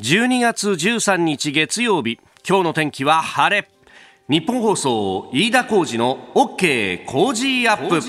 12月13日月曜日。今日の天気は晴れ。日本放送飯田浩二の OK 工事アップ。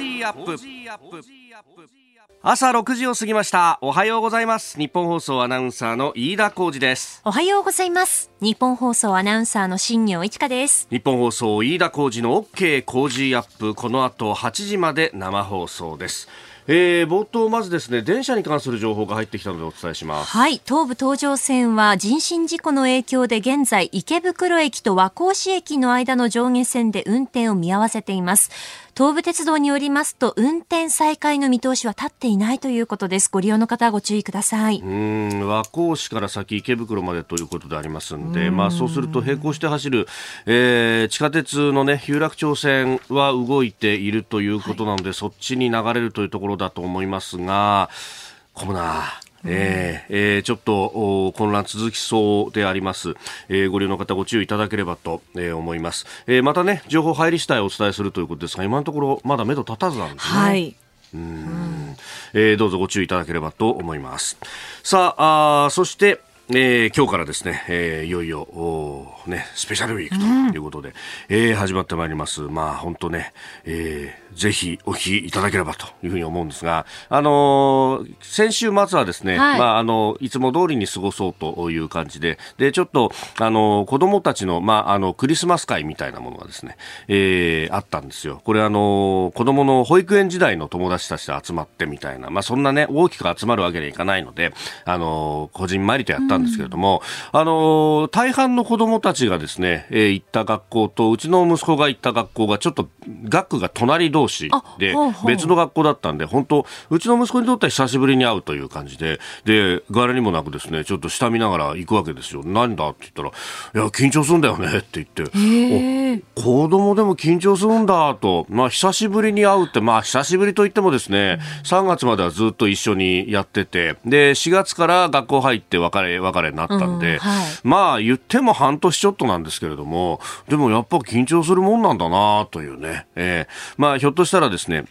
朝6時を過ぎました。おはようございます。日本放送アナウンサーの飯田浩二です。おはようございます。日本放送アナウンサーの新業一華です。日本放送飯田浩二の OK 工事アップ。この後8時まで生放送ですえー、冒頭まずですね電車に関する情報が入ってきたのでお伝えします。はい。東武東上線は人身事故の影響で現在池袋駅と和光市駅の間の上下線で運転を見合わせています。東武鉄道によりますと運転再開の見通しは立っていないということです。ご利用の方はご注意ください。うん和光市から先池袋までということでありますんでまあそうすると並行して走る、えー、地下鉄のね有楽町線は動いているということなので、はい、そっちに流れるというところだと思いますが混むなえーえー、ちょっと混乱続きそうであります、えー、ご利用の方ご注意いただければと、えー、思います、えー、またね情報入り次第お伝えするということですが今のところまだ目処立たずなんですね。はい。うん、えー、どうぞご注意いただければと思います。さああそしてえー、今日からですね、えー、いよいよね、スペシャルウィークということで、うん、えー、始まってまいります。まあ本当ね、えー、ぜひお聞きいただければというふうに思うんですが、あのー、先週末はですね、はい、まああの、いつも通りに過ごそうという感じで、で、ちょっと、あの、子供たちの、まああの、クリスマス会みたいなものがですね、えー、あったんですよ。これあの、子供の保育園時代の友達たちで集まってみたいな、まあそんなね、大きく集まるわけにはいかないので、あの、こじんまりとやったんですけれども、うん、あの大半の子供たちがですね、えー、行った学校とうちの息子が行った学校がちょっと学区が隣同士で別の学校だったんで本当うちの息子にとっては久しぶりに会うという感じでで柄にもなくですねちょっと下見ながら行くわけですよ。何だって言ったらいや緊張するんだよねって言って子供でも緊張するんだと。まあ久しぶりに会うってまあ久しぶりと言ってもですね3月まではずっと一緒にやっててで4月から学校入って別れ別れになったんで、うんはい、まあ言っても半年ちょっとなんですけれども、でもやっぱ緊張するもんなんだなというね、えー、まあひょっとしたらですね、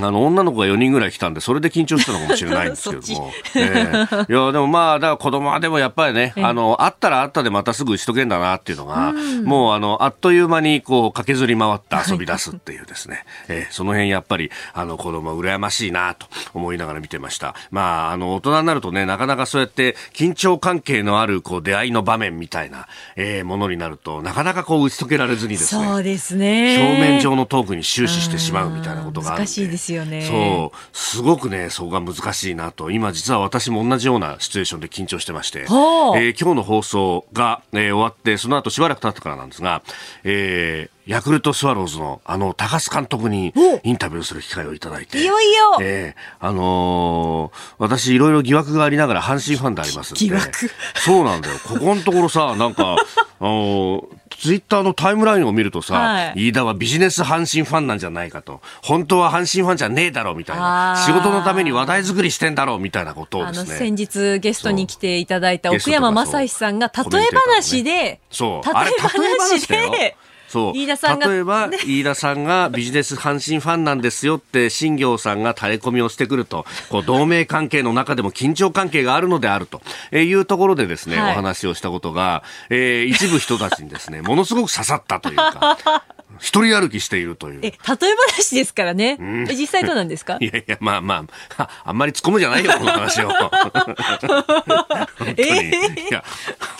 あの、女の子が4人ぐらい来たんで、それで緊張したのかもしれないんですけども。えー、いや、でもまあ、だから子供はでもやっぱりね、あの、あったらあったでまたすぐ打ち解けんだなっていうのが、うもうあの、あっという間にこう、駆けずり回って遊び出すっていうですね、えー、その辺やっぱり、あの、子供は羨ましいなと思いながら見てました。まあ、あの、大人になるとね、なかなかそうやって緊張関係のある、こう、出会いの場面みたいな、えー、ものになると、なかなかこう、打ち解けられずにですね、そうですね。表面上のトークに終始してしまうみたいなことがあるんで。難しいですよね。そう。すごくね、そこが難しいなと。今実は私も同じようなシチュエーションで緊張してまして、えー、今日の放送が、えー、終わって、その後しばらく経ってからなんですが、えー、ヤクルトスワローズのあの高須監督にインタビューする機会をいただいて。いよいよええー、あのー、私いろいろ疑惑がありながら阪神ファンでありますんで。疑惑そうなんだよ。ここのところさ、なんか、あのー、ツイッターのタイムラインを見るとさ、はい、飯田はビジネス阪神ファンなんじゃないかと。本当は阪神ファンじゃねえだろうみたいな。仕事のために話題作りしてんだろうみたいなことをですね。先日ゲストに来ていただいた奥山正史さんが例え話で、そう、例え話で、そう。飯田さんが。例えば、飯田さんがビジネス阪神ファンなんですよって、新行さんが垂れ込みをしてくると、こう、同盟関係の中でも緊張関係があるのであるというところでですね、はい、お話をしたことが、えー、一部人たちにですね、ものすごく刺さったというか、一人歩きしているという。え、例え話ですからね。うん、実際どうなんですか？いやいや、まあまあ、あんまり突っ込むじゃないよ、この話を。本当に。えー、いや、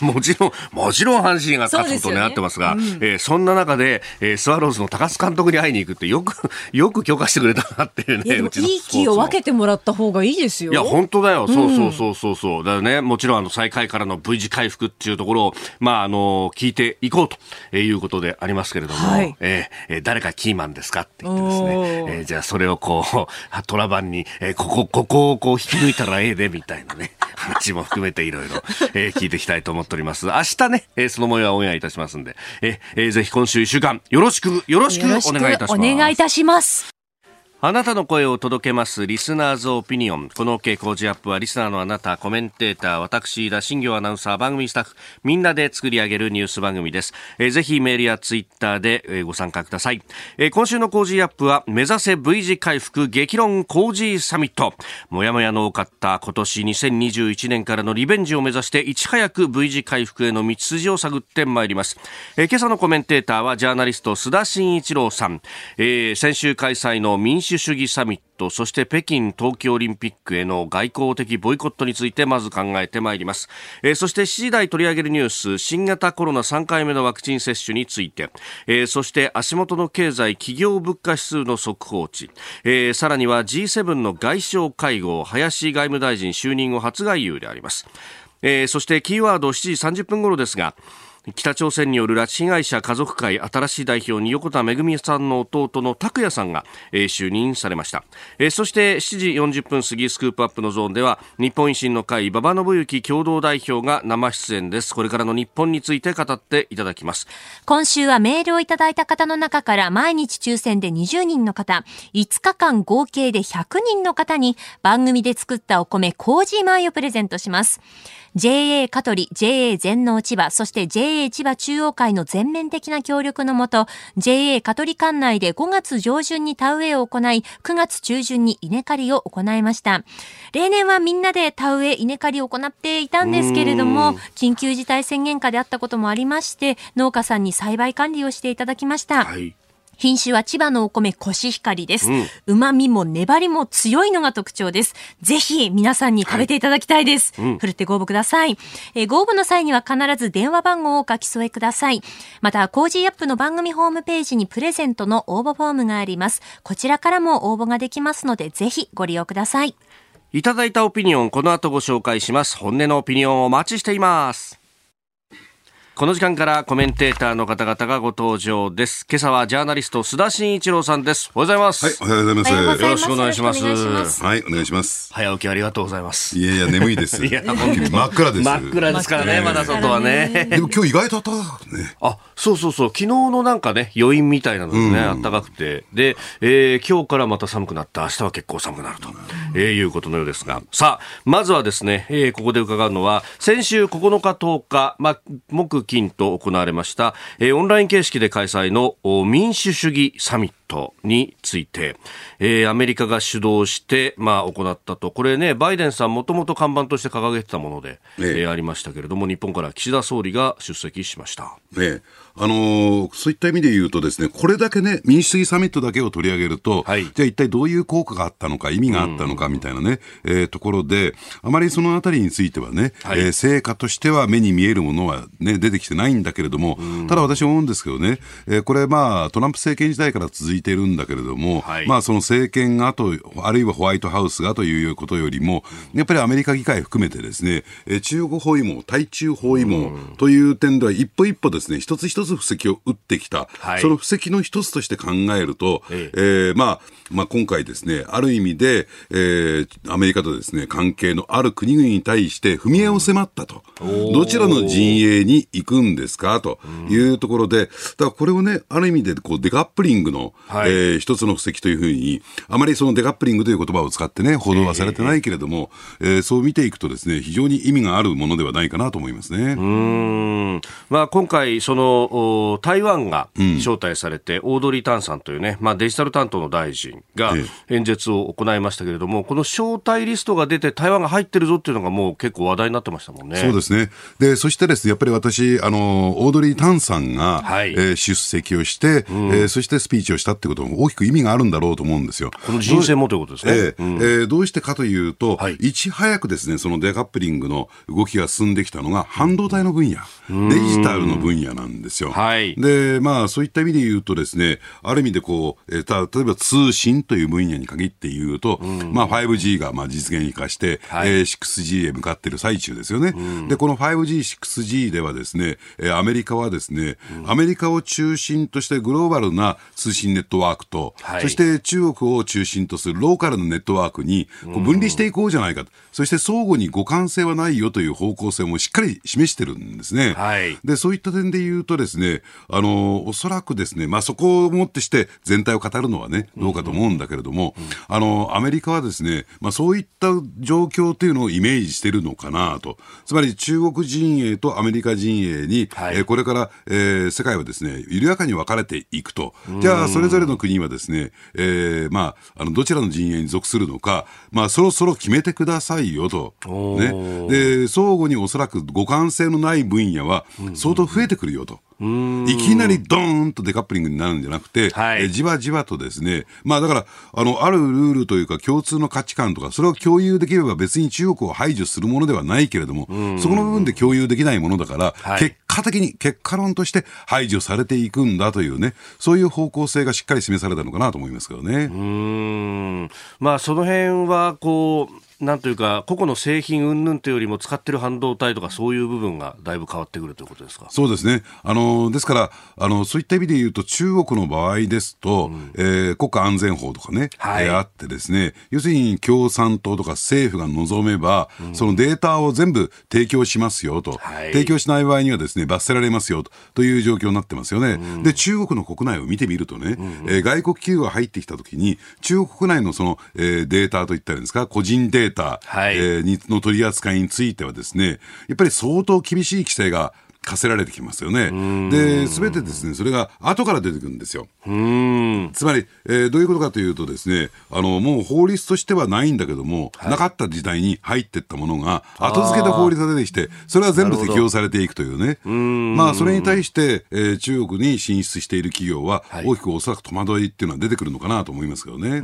もちろん、もちろん阪神が勝つこと願ってますが、そ、ねうん、えー、そんな中で、えー、スワローズの高須監督に会いに行くってよく、よく許可してくれたなっていうね。うちのいい気を分けてもらった方がいいですよ。いや、本当だよ。そうそうそうそうそう。だよね、もちろんあの、最下位からの V 字回復っていうところを、まあ、あの、聞いていこうということでありますけれども、はい、えー、誰かキーマンですかって言ってですね、えー、じゃあそれをこう、トラバンに、えー、ここ、ここをこう引き抜いたらええで、みたいなね、話も含めていろいろ、えー、聞いていきたいと思っております。明日ね、えー、その模様はオンエアいたしますんで、えー、えー、ぜひ今週一週間、よろしく、よろしくお願いいたします。お願いいたします。あなたの声を届けますリスナーズオピニオン。この傾向時アップはリスナーのあなた、コメンテーター、私、田新行アナウンサー、番組スタッフ、みんなで作り上げるニュース番組です。えー、ぜひメールやツイッターで、え、ご参加ください。えー、今週の工事アップは、目指せ V 字回復激論工事サミット。もやもやの多かった今年2021年からのリベンジを目指していち早く V 字回復への道筋を探ってまいります。えー、今朝のコメンテーターはジャーナリスト須田慎一郎さん。えー、先週開催の民主主義サミット、そして北京冬季オリンピックへの外交的ボイコットについてまず考えてまいります。えー、そして7時台取り上げるニュース、新型コロナ3回目のワクチン接種について、えー、そして足元の経済企業物価指数の速報値、えー、さらには G7 の外相会合、林外務大臣就任後初外遊であります。え、そしてキーワード7時30分頃ですが、北朝鮮による拉致被害者家族会新しい代表に横田めぐみさんの弟の拓也さんが、え、就任されました、え、そして7時40分過ぎスクープアップのゾーンでは日本維新の会馬場信之共同代表が生出演です。これからの日本について語っていただきます。今週はメールをいただいた方の中から毎日抽選で20人の方5日間合計で100人の方に番組で作ったお米コージ米をプレゼントします。JA 香取、JA 全農千葉、そして JA 千葉中央会の全面的な協力のもと、JA 香取管内で5月上旬に田植えを行い、9月中旬に稲刈りを行いました。例年はみんなで田植え、稲刈りを行っていたんですけれども、緊急事態宣言下であったこともありまして、農家さんに栽培管理をしていただきました。はい品種は千葉のお米コシヒカリです。うま味も粘りも強いのが特徴です。ぜひ皆さんに食べていただきたいです。はいうん、ふるってご応募ください。えー、ご応募の際には必ず電話番号を書き添えください。また、 Cozy Up の番組ホームページにプレゼントの応募フォームがあります。こちらからも応募ができますので、ぜひご利用ください。いただいたオピニオン、この後ご紹介します。本音のオピニオンをお待ちしています。この時間からコメンテーターの方々がご登場です。今朝はジャーナリスト須田慎一郎さんです。おはようございます。はい、おはようございます。よろしくお願いします。はい、お願いします。早起きありがとうございます。いやいや、眠いです。いや、真っ暗です。真っ暗ですからね、まだ外はね。でも今日意外と暖かくね。あ、そうそうそう、昨日のなんかね、余韻みたいなのでね、暖かくて。で、えー、今日からまた寒くなって、明日は結構寒くなると、えー、いうことのようですが。さあ、まずはですね、えー、ここで伺うのは、先週9日10日、ま、木金と行われました、えー、オンライン形式で開催の民主主義サミットについて、えー、アメリカが主導して、まあ、行ったと、これね、バイデンさんもともと看板として掲げてたもので、ええ。ー、ありましたけれども、日本から岸田総理が出席しました。ええ。あのー、そういった意味で言うとですね、これだけね、民主主義サミットだけを取り上げると、はい、じゃあ一体どういう効果があったのか、意味があったのかみたいなね、うん、えー、ところで、あまりそのあたりについてはね、はい、えー、成果としては目に見えるものはね、出てきてないんだけれども、うん、ただ私は思うんですけどね、えー、これまあ、トランプ政権時代から続いているんだけれども、はい、まあその政権がと、あるいはホワイトハウスがということよりも、やっぱりアメリカ議会含めてですね、えー、中国包囲網、対中包囲網という点では一歩一歩ですね、一つ一つ布石を打ってきた、はい、その布石の一つとして考えると、ええ。えー、まあ、まあ、今回ですね、ある意味で、えー、アメリカとですね、関係のある国々に対して踏み絵を迫ったと。どちらの陣営に行くんですか？というところで、だからこれをね、ある意味でこうデカップリングの、はい、えー、一つの布石というふうに、あまりそのデカップリングという言葉を使ってね、報道はされてないけれども、えー、えー、そう見ていくとですね、非常に意味があるものではないかなと思いますね。うん。まあ、今回、その、台湾が招待されて、うん、オードリー・タンさんというね、まあ、デジタル担当の大臣が演説を行いましたけれども、この招待リストが出て、台湾が入ってるぞっていうのが、もう結構話題になってましたもんね。そうですね。で、そしてですね、やっぱり私、あの、オードリー・タンさんが、はい、えー、出席をして、うん、えー、そしてスピーチをしたってことも大きく意味があるんだろうと思うんですよ。この人選もということですね。えー、うん、えー、どうしてかというと、はい、いち早くですね、そのデカップリングの動きが進んできたのが、半導体の分野、デジタルの分野なんですよ。はい、で、まあ、そういった意味で言うとですね、ある意味でこう、えー、例えば通信という分野に限って言うと、うん、まあ、あ、5G がまあ実現化して、はい、えー、6G へ向かっている最中ですよね。で、この 5G、6G ではですね、えー、アメリカはですね、アメリカを中心としてグローバルな通信ネットワークと、はい、そして中国を中心とするローカルのネットワークにこう分離していこうじゃないかと、そして相互に互換性はないよという方向性もしっかり示してるんですね。はい、で、そういった点で言うとですね、あの、おそらくですね、まあそこをもってして全体を語るのはね、どうかと思うんだけれども、あの、アメリカはですね、まあそういった状況というのをイメージしてるのかなと。つまり中国陣営とアメリカ陣営に、はい、えー、これから、えー、世界はですね、緩やかに分かれていくと。じゃあ、それぞれの国はですね、えー、まあ、あの、どちらの陣営に属するのか、まあ、そろそろ決めてくださいよと。ね。で、相互におそらく互換性のない分野は相当増えてくるよと。いきなりドーンとデカップリングになるんじゃなくて、はい、えじわじわとですね、まあだから、あの、あるルールというか共通の価値観とか、それを共有できれば別に中国を排除するものではないけれども、そこの部分で共有できないものだから、はい、結果的に、結果論として排除されていくんだというね、そういう方向性がしっかり示されたのかなと思いますけどね。うん。まあその辺は、こう、なんというか、個々の製品云々というよりも、使ってる半導体とか、そういう部分がだいぶ変わってくるということですか？そうですね、あのですからあの、そういった意味で言うと、中国の場合ですと、うん、えー、国家安全法とかね、はい、えー、あってですね、要するに共産党とか政府が望めば、うん、そのデータを全部提供しますよと、はい、提供しない場合にはですね罰せられますよとという状況になってますよね。うん、で、中国の国内を見てみるとね、うん、えー、外国企業が入ってきたときに、中国国内のその、えー、データといったんですか、個人データ、はい、えー、の取り扱いについてはですね、やっぱり相当厳しい規制が課せられてきますよね。で、すべてですね、それが後から出てくるんですよ。つまり、えー、どういうことかというとですね、あの、もう法律としてはないんだけども、はい、なかった時代に入っていったものが、後付けで法律が出てきて、それは全部適用されていくというね。まあ、それに対して、えー、中国に進出している企業は、大きくおそらく戸惑いっていうのは出てくるのかなと思いますけどね。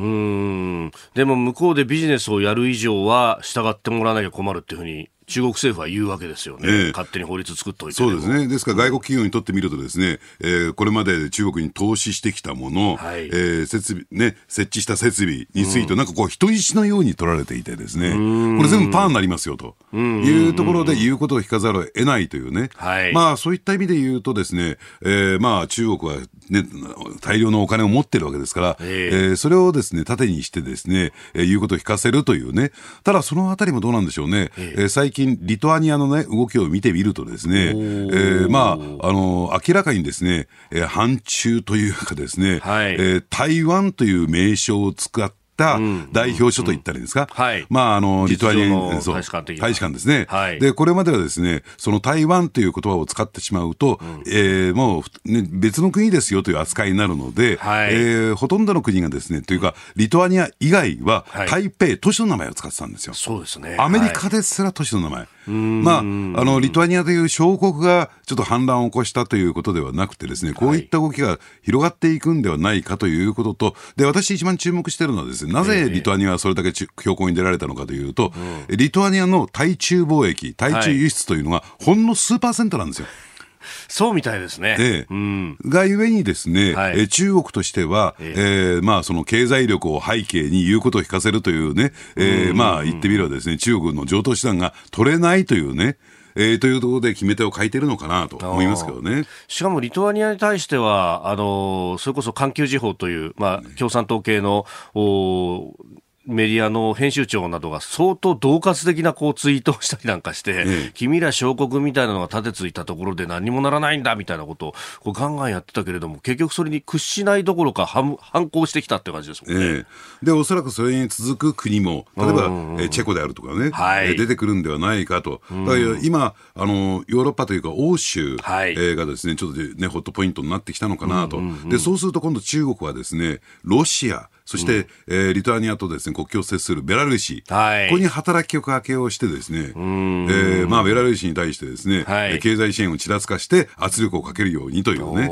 でも向こうでビジネスをやる以上は、従ってもらわなきゃ困るっていうふうに中国政府は言うわけですよね、えー、勝手に法律作っておいてそうですね、ですから外国企業にとってみると、ですね、えー、これまで中国に投資してきたもの、はい、えー、設備ね、設置した設備について、なんかこう、人質のように取られていて、ですね、これ全部パーになりますよと。いうところで言うことを聞かざるを得ないというね、はい、まあそういった意味で言うと、ですね、えー、まあ中国は、ね、大量のお金を持ってるわけですから、えー、えー、それをですね盾にして、ですね、えー、言うことを聞かせるというね、ただそのあたりもどうなんでしょうね、えー、最近、リトアニアのね、動きを見てみるとですね、えー、まあ、あの、明らかにですね、えー、反中というかですね、はい、えー、台湾という名称を使って、た代表書と言ったらいいんですか、はい、まあ、あの、リトアニア大使館大使館ですね、はい、で、これまではですね、その台湾という言葉を使ってしまうと、うん、えー、もう、ね、別の国ですよという扱いになるので、はい、えー、ほとんどの国がですね、というか、リトアニア以外は、台北、都市の名前を使ってたんですよ。そうですね。アメリカですら都市の名前。まあ、あの、リトアニアという小国がちょっと反乱を起こしたということではなくてですね、こういった動きが広がっていくんではないかということと、で、私一番注目しているのはですね、なぜリトアニアはそれだけ強行に出られたのかというと、リトアニアの対中貿易、対中輸出というのがほんの数パーセントなんですよ。そうみたいですね。ええ。うん、がゆえにですね、はい、中国としては、ええ。ー、まあその経済力を背景に言うことを聞かせるというね、えー、まあ言ってみればですね、中国の上等手段が取れないというね、えー、というところで決め手を書いてるのかなと思いますけどね。しかもリトアニアに対しては、あのそれこそ環球時報という、まあ、共産党系のおメディアの編集長などが相当恫喝的なこうツイートをしたりなんかして、ええ、君ら小国みたいなのが立てついたところで何にもならないんだみたいなことをこうガンガンやってたけれども、結局それに屈しないどころか反反抗してきたって感じですもんね。ええ、で、おそらくそれに続く国も、例えば、えチェコであるとかね、はい、出てくるんではないかと。だから今、あの、ヨーロッパというか欧州、はい、がですね、ちょっとね、ホットポイントになってきたのかなと。で、そうすると今度中国はですね、ロシア、そして、うん、えー、リトアニアとですね国境を接するベラルーシ、はい、ここに働きかけをしてですね、えー、まあ、ベラルーシに対してですね、はい、経済支援をちらつかして圧力をかけるようにというね、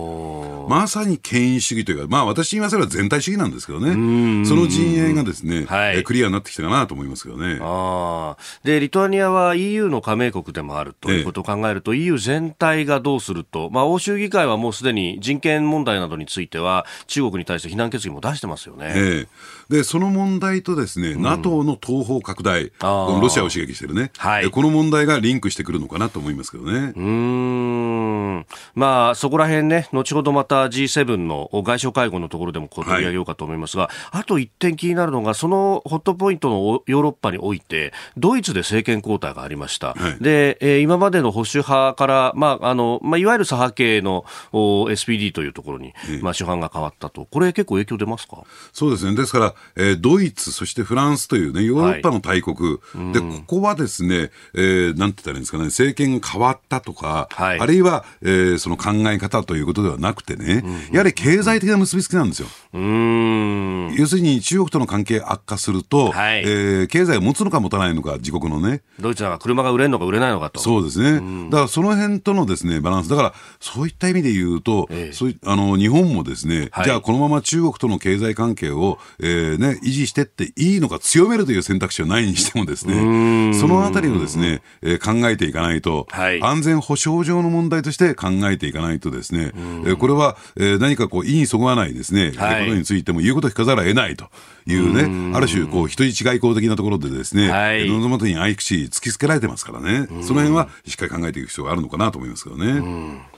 まさに権威主義というか、まあ私に言わせれば全体主義なんですけどね、その陣営がですね、はい、クリアになってきたかなと思いますけどね。あで、リトアニアは EU の加盟国でもあるということを考えると、ええ、EU 全体がどうすると、まあ欧州議会はもうすでに人権問題などについては、中国に対して非難決議も出してますよね。ええ。で、その問題とですね、うん、NATO の東方拡大、ロシアを刺激してるね、はい、この問題がリンクしてくるのかなと思いますけどね。うん。まあ、そこら辺ね、後ほどまた G7 の外相会合のところでも取り上げようかと思いますが、はい、あと一点気になるのが、そのホットポイントのヨーロッパにおいて、ドイツで政権交代がありました。はい、で、えー、今までの保守派から、まあ、あの、まあ、いわゆる左派系の SPD というところに、まあ、主犯が変わったと。これ結構影響出ますか？そうですね。ですから、えー、ドイツ、そしてフランスというね、ヨーロッパの大国、はい、で、ここはですね、えー、なんて言ったらいいんですかね、政権が変わったとか、はい、あるいは、えー、その考え方ということではなくてね、やはり経済的な結びつきなんですよ。要するに中国との関係悪化すると、はい、えー、経済を持つのか持たないのか、自国のね。ドイツは車が売れるのか売れないのかと。そうですね。だからその辺とのですね、バランス。だから、そういった意味で言うと、ええ、そういあの、日本もですね、はい、じゃあこのまま中国との経済関係を、えー、ね、維持してっていいのか、強めるという選択肢はないにしてもですね、そのあたりをですね、えー、考えていかないと、はい、安全保障上の問題として考えていかないとですね、えー、これは、えー、何かこう、意にそぐわないですね、はい、ことについても言うことを聞かざるを得ないというね、ある種、こう、人質外交的なところでですね、はい、喉元に愛くし突きつけられてますからね、その辺はしっかり考えていく必要があるのかなと思いますけどね。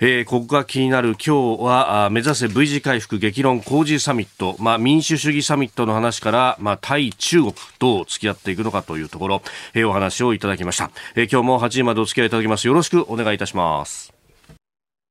えー、ここが気になる今日は目指せ V 字回復激論工事サミット、まあ、民主主義サミットの話から、まあ、対中国どう付き合っていくのかというところ、えー、お話をいただきました、えー、今日も8時までお付き合いいただきます。よろしくお願いいたします。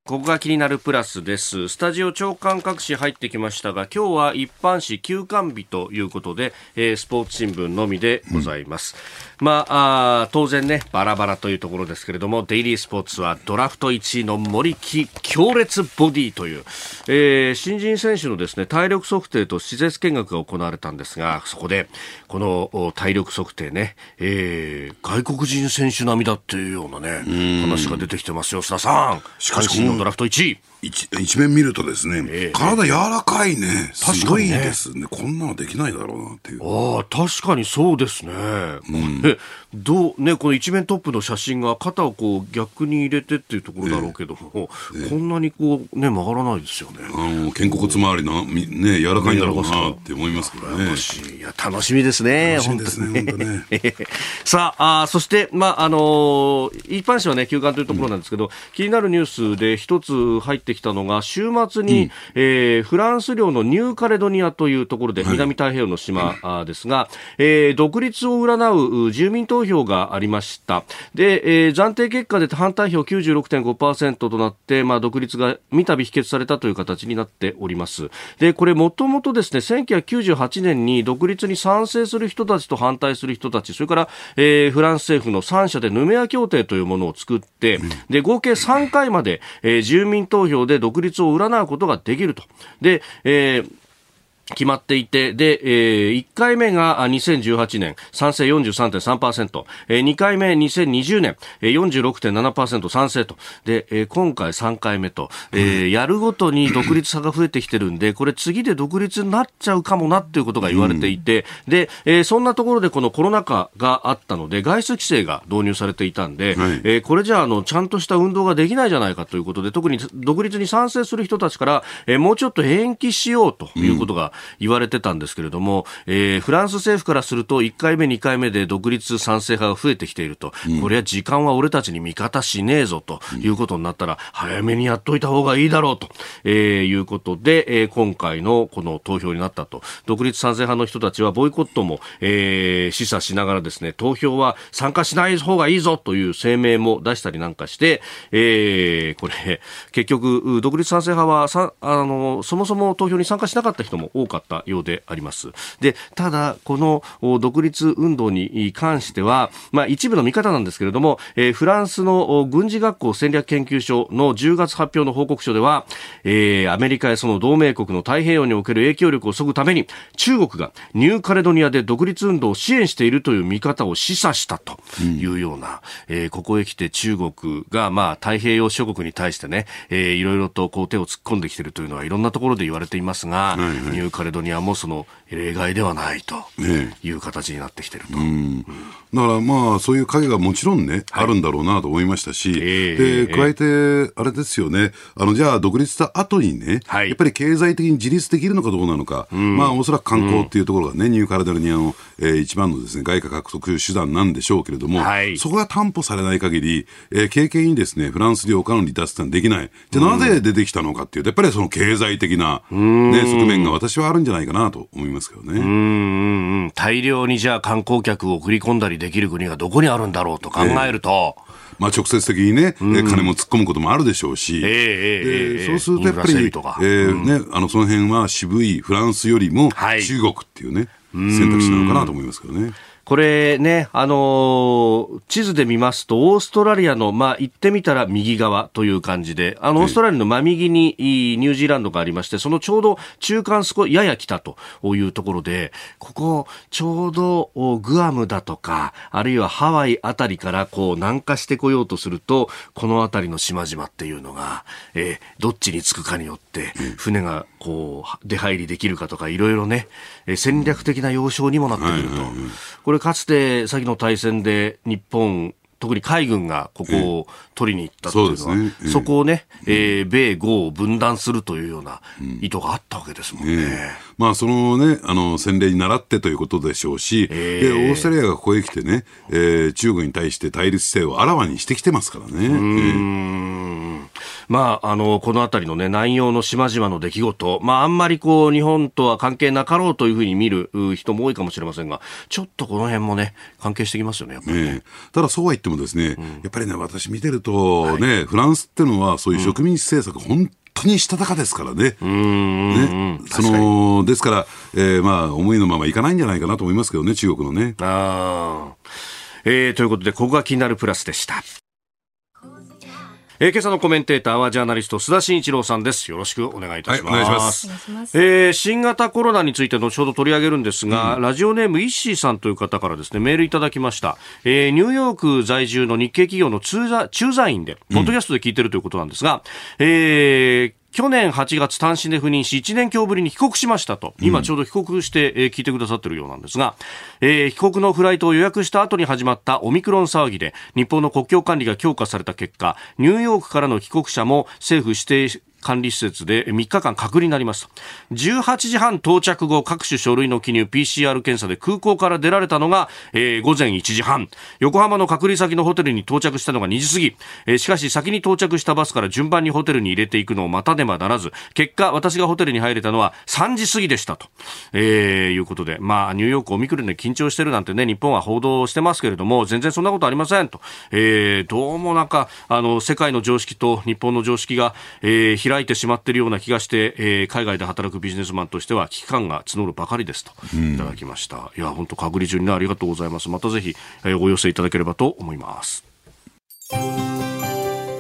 ここが気になるプラスです。スタジオ長官各紙入ってきましたが、今日は一般紙休刊日ということで、えー、スポーツ新聞のみでございます。うん、まああ、当然ね、バラバラというところですけれども、デイリースポーツはドラフト1位の森木強烈ボディという、えー、新人選手のですね、体力測定と施設見学が行われたんですが、そこで、この体力測定ね、えー、外国人選手並みだっていうようなね、話が出てきてますよ、須田さん。しかしドラフト1位。一一面見るとですね、えー、体柔らかいね。すごいですね。こんなのできないだろうなっていう。ああ、確かにそうですね。うん、どう、ね、この一面トップの写真が肩をこう逆に入れてっていうところだろうけども、えー、こんなにこうね、曲がらないですよね。あの、肩甲骨周りの、ね、柔らかいんだろうなって思いますけどね。いや、楽しみですね。楽しみですね、本当ね。さあ、あそして、まあ、あのー、一般紙はね、休館というところなんですけど、うん、気になるニュースで一つ入ってきたのが週末に、うん、えー、フランス領のニューカレドニアというところで、南太平洋の島ですが、えー、独立を占う住民投投票がありましたで、えー、暫定結果で反対票96.5%となって、まあ、独立が三度否決されたという形になっておりますでこれもともとですね1998年に独立に賛成する人たちと反対する人たちそれから、えー、フランス政府の3者でヌメア協定というものを作って、で合計3回まで、えー、住民投票票で独立を占うことができると。で、えー決まっていて、で、えー、1回目が2018年、賛成43.3%、えー、2回目2020年、えー、46.7%賛成と、で、えー、今回3回目と、えー、やるごとに独立差が増えてきてるんで、これ次で独立になっちゃうかもなっていうことが言われていて、で、えー、そんなところでこのコロナ禍があったので、外出規制が導入されていたんで、はい、えー、これじゃあの、ちゃんとした運動ができないじゃないかということで、特に独立に賛成する人たちから、えー、もうちょっと延期しようということが、言われてたんですけれども、えー、フランス政府からすると1回目、2回目で独立賛成派が増えてきていると、うん、これは時間は俺たちに味方しねえぞということになったら、早めにやっといた方がいいだろうと、えー、いうことで、えー、今回のこの投票になったと。独立賛成派の人たちはボイコットも、えー、示唆しながらですね、投票は参加しない方がいいぞという声明も出したりなんかして、えー、これ、結局、独立賛成派はさあのそもそも投票に参加しなかった人も多かったようであります。で、ただ、この独立運動に関しては、まあ、一部の見方なんですけれども、えー、フランスの軍事学校戦略研究所の10月発表の報告書では、えー、アメリカやその同盟国の太平洋における影響力を削ぐために、中国がニューカレドニアで独立運動を支援しているという見方を示唆したというような、うん、えー、ここへ来て中国が、まあ、太平洋諸国に対してね、えー、いろいろとこう手を突っ込んできているというのはいろんなところで言われていますが、はいはい、ニューカレドニアもその例外ではないという形になってきてると。ね、だからまあ、そういう影がもちろんね、はい、あるんだろうなと思いましたし、えー、で、加えて、あれですよね、あの、じゃあ独立した後にね、はい、やっぱり経済的に自立できるのかどうなのか、うん、まあ、おそらく観光っていうところがね、ニューカレドニアの、えー、一番のですね、外貨獲得手段なんでしょうけれども、はい、そこが担保されない限り、えー、経験にですね、フランス領からの離脱ってできない。じゃあなぜ出てきたのかっていうと、やっぱりその経済的な、ね、側面が私はあるんじゃないかなと思いますけどね。うん大量にじゃあ観光客を送り込んだりできる国がどこにあるんだろうと考えると、えーまあ、直接的にね、うん、金も突っ込むこともあるでしょうし、えー、そうするとやっぱり、えーね、あのその辺は渋いフランスよりも中国っていうね、はい、選択肢なのかなと思いますけどね。これね、あのー、地図で見ますと、オーストラリアの、まあ、行ってみたら右側という感じで、あの、オーストラリアの真右にニュージーランドがありまして、そのちょうど中間少やや北というところで、ここ、ちょうどグアムだとか、あるいはハワイあたりからこう南下してこようとすると、このあたりの島々っていうのが、えー、どっちに着くかによって、船がこう、出入りできるかとか、いろいろね、戦略的な要衝にもなってくると。これれかつて先の大戦で日本特に海軍がここを取りに行ったというのは、そね。えー、そこをね、えー、米豪を分断するというような意図があったわけですもんね。えー、まあ、そのね、あの、洗礼に倣ってということでしょうし、えー、で、オーストラリアがここへ来てね、えー、中国に対して対立姿勢をあらわにしてきてますからね。うん。まあ、あの、この辺りのね、南洋の島々の出来事、まあ、あんまりこう、日本とは関係なかろうというふうに見る人も多いかもしれませんが、ちょっとこの辺もね、関係してきますよね、やっぱりね。ねただ、そうは言ってもですね、うん、やっぱりね、私見てるとね、はい、フランスっていうのは、そういう植民地政策、うん、本当にしたたかですからね。ねそのですから、えー、まあ、思いのままいかないんじゃないかなと思いますけどね、中国のね。あえー、ということで、ここが気になるプラスでした。えー、今朝のコメンテーターはジャーナリスト須田慎一郎さんです。よろしくお願いいたします。はい、お願いします。えー、新型コロナについて後ほど取り上げるんですが、うん、ラジオネームイッシーさんという方からですね、メールいただきました。えー、ニューヨーク在住の日系企業の駐在員で、ポッドキャストで聞いてるということなんですが、うん、えー、去年8月単身で赴任し1年強ぶりに帰国しましたと。今ちょうど帰国して、えー、聞いてくださってるようなんですが、えー、帰国のフライトを予約した後に始まったオミクロン騒ぎで日本の国境管理が強化された結果ニューヨークからの帰国者も政府指定管理施設で3日間隔離になります18時半到着後各種書類の記入 PCR 検査で空港から出られたのが、えー、午前1時半。横浜の隔離先のホテルに到着したのが2時過ぎ、えー、しかし先に到着したバスから順番にホテルに入れていくのをまたでまならず結果私がホテルに入れたのは3時過ぎでしたと、えー、いうことで。まあニューヨークオミクロンで緊張してるなんてね日本は報道してますけれども全然そんなことありませんと、えー、どうもなんかあの世界の常識と日本の常識が、えー、開いてしまっているような気がして、えー、海外で働くビジネスマンとしては危機感が募るばかりですといただきました、いや本当隔離中に、ね、ありがとうございます。またぜひ、えー、お寄せいただければと思います。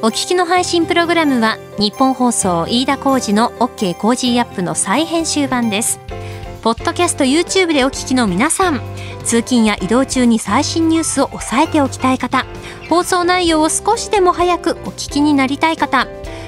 お聞きの配信プログラムはニッポン放送飯田浩司の OK Cozy Up の再編集版です。ポッドキャスト YouTube でお聞きの皆さん通勤や移動中に最新ニュースを押さえておきたい方放送内容を少しでも早くお聞きになりたい方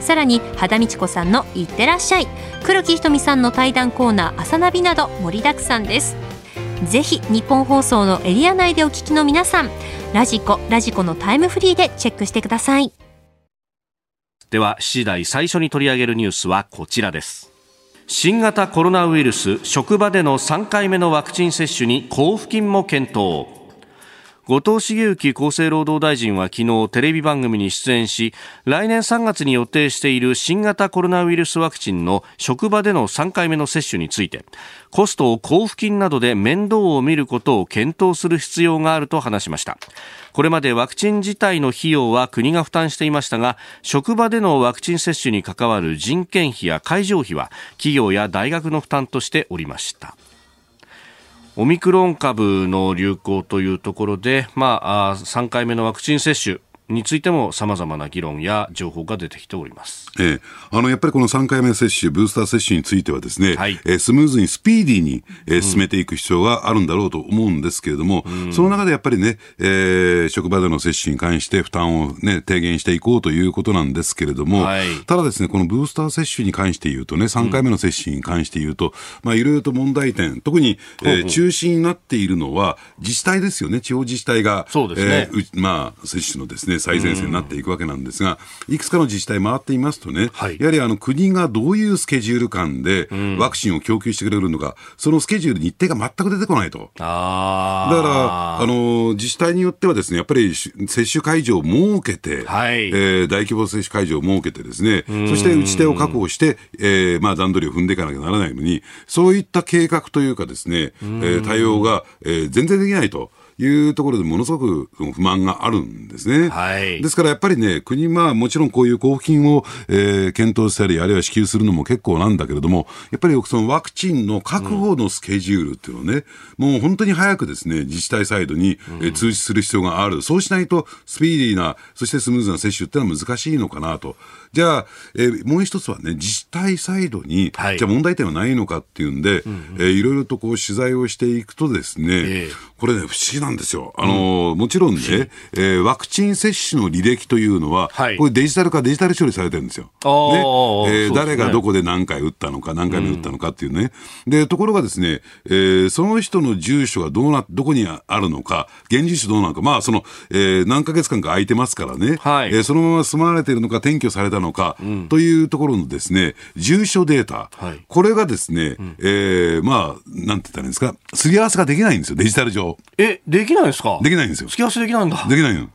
さらに肌道子さんの「いってらっしゃい」黒木ひとみさんの対談コーナー「朝ナビ」など盛りだくさんです。ぜひ日本放送のエリア内でお聞きの皆さんラジコラジコのタイムフリーでチェックしてください。では7時台最初に取り上げるニュースはこちらです。新型コロナウイルス職場での3回目のワクチン接種に交付金も検討。後藤茂之厚生労働大臣は昨日テレビ番組に出演し来年3月に予定している新型コロナウイルスワクチンの職場での3回目の接種についてコストを交付金などで面倒を見ることを検討する必要があると話しました。これまでワクチン自体の費用は国が負担していましたが職場でのワクチン接種に関わる人件費や会場費は企業や大学の負担としておりました。オミクロン株の流行というところで、まあ、3回目のワクチン接種、についてもさまざまな議論や情報が出てきております、ええ、あのやっぱりこの3回目接種、ブースター接種についてはですね、はい、えー、スムーズにスピーディーに、えー、進めていく必要があるんだろうと思うんですけれども、うん、その中でやっぱりね、えー、職場での接種に関して負担を、ね、低減していこうということなんですけれども、はい、ただですね、このブースター接種に関して言うとね、3回目の接種に関して言うと、いろいろと問題点、特に、えー、中心になっているのは自治体ですよね、地方自治体が、そうですね、えー、まあ接種のですね、最前線になっていくわけなんですが、いくつかの自治体回っていますとね、はい、やはりあの国がどういうスケジュール感でワクチンを供給してくれるのか、そのスケジュール、日程が全く出てこないと。だから、あの自治体によってはですね、やっぱり接種会場を設けて、はい、えー、大規模接種会場を設けてですね、そして打ち手を確保して、えー、まあ段取りを踏んでいかなきゃならないのに、そういった計画というかですね、えー、対応が、えー、全然できないと。いうところでものすごく不満があるんですね。はい、ですからやっぱりね、国はもちろんこういう交付金を、えー、検討したり、あるいは支給するのも結構なんだけれども、やっぱりそのワクチンの確保のスケジュールっていうのをね、うん、もう本当に早くですね、自治体サイドに、えー、通知する必要がある。そうしないと、スピーディーな、そしてスムーズな接種っていうのは難しいのかなと。じゃあ、えー、もう一つはね、自治体サイドに、はい、じゃあ問題点はないのかっていうんで、うんうん、えー、いろいろとこう取材をしていくとですね、えー、これね、不思議なんですよ。あの、うん、もちろんね、えー、ワクチン接種の履歴というのは、はい、これデジタル化、デジタル処理されてるんですよ。ね。えー、ね、誰がどこで何回打ったのか、何回目打ったのかっていうね。うん、で、ところがですね、えー、その人の住所がどうな、どこにあるのか、現住所どうなのか、まあ、その、えー、何ヶ月間か空いてますからね、はい、えー、そのまま住まわれているのか、転居されたのか、うん、というところのですね、住所データ、はい、これがですね、うん、えー、まあ、なんて言ったらいいんですか、すり合わせができないんですよ、デジタル上。え、できないですか？できないんですよ。すり合わせできないんだ。できないの。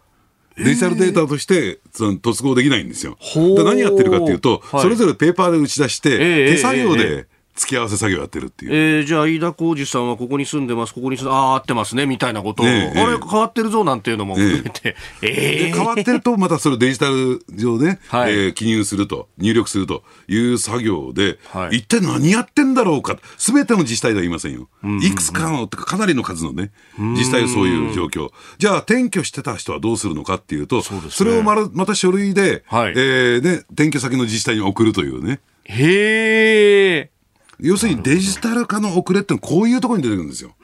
デジタルデータとして、その突合できないんですよ。何やってるかっていうと、はい、それぞれペーパーで打ち出して、手作業で、付き合わせ作業やってるっていう。えー、じゃあ、飯田浩二さんはここに住んでます、ここに住んで、ああ、合ってますね、みたいなことを、ね、あれ、変わってるぞ、なんていうのも。含めて、えー、変わってると、またそれデジタル上で、はい、えー、記入すると、入力するという作業で、はい、一体何やってんだろうか、すべての自治体では言いませんよ。いくつかの、かなりの数のね、自治体はそういう状況。じゃあ、転居してた人はどうするのかっていうと、そ、ね、それをままた書類で、はい、えー、ね、転居先の自治体に送るというね。へえ。要するにデジタル化の遅れってこういうところに出てくるんですよ。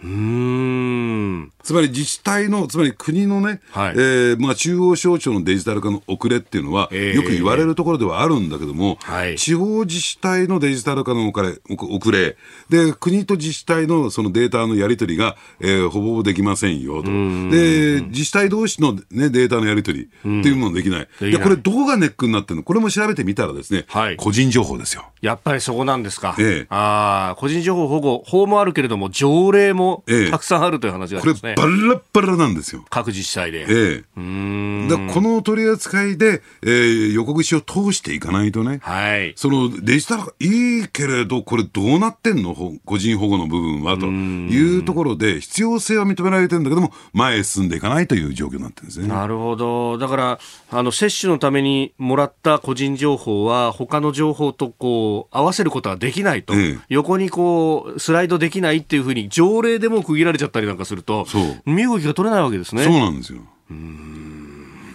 つまり自治体の、つまり国のね、はい、えー、まあ、中央省庁のデジタル化の遅れっていうのは、えー、よく言われるところではあるんだけども、はい、地方自治体のデジタル化の遅れ、遅れ。で、国と自治体のそのデータのやり取りが、えー、ほぼほぼできませんよと。で、自治体同士の、ね、データのやり取りっていうものできない。で、これどこがネックになってるの？これも調べてみたらですね、はい、個人情報ですよ。やっぱりそこなんですか。ええ、ああ、個人情報保護、法もあるけれども、条例もたくさんあるという話がありますね。これ、バラバラなんですよ。各自治体で。ええ。うんだこの取り扱いで、えー、横串を通していかないとね、はい、そのデジタルいいけれど、これどうなってんの？個人保護の部分はというところで、必要性は認められてるんだけども、前へ進んでいかないという状況になってるんですね。なるほど。だから、あの、接種のためにもらった個人情報は、他の情報とこう、合わせることはできないと。ええ、横にこう、スライドできないっていうふうに、条例でも区切られちゃったりなんかすると、身動きが取れないわけですね。そうなんですよ。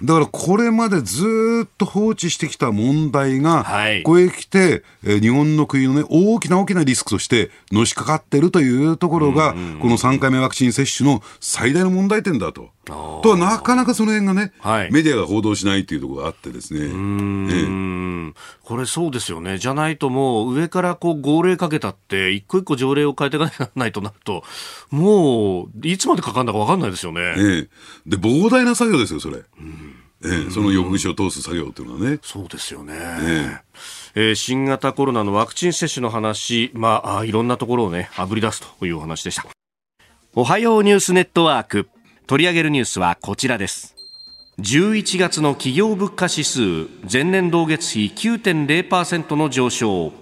だからこれまでずっと放置してきた問題が、ここへ来て、え日本の国のね、大きな大きなリスクとしてのしかかってるというところが、この3回目ワクチン接種の最大の問題点だと。とはなかなかその辺がね、はい、メディアが報道しないっていうところがあってですね。ええ、これそうですよね。じゃないともう上からこう号令かけたって一個一個条例を変えていかないとなると、もういつまでかかるんだか分かんないですよね。ええ、で、膨大な作業ですよ、それ。ええ、その翌口を通す作業っていうのはね。そうですよね。えええー、新型コロナのワクチン接種の話、まあ、あいろんなところをね、あぶり出すというお話でした。おはようニュースネットワーク。取り上げるニュースはこちらです。11月の企業物価指数前年同月比9.0%の上昇。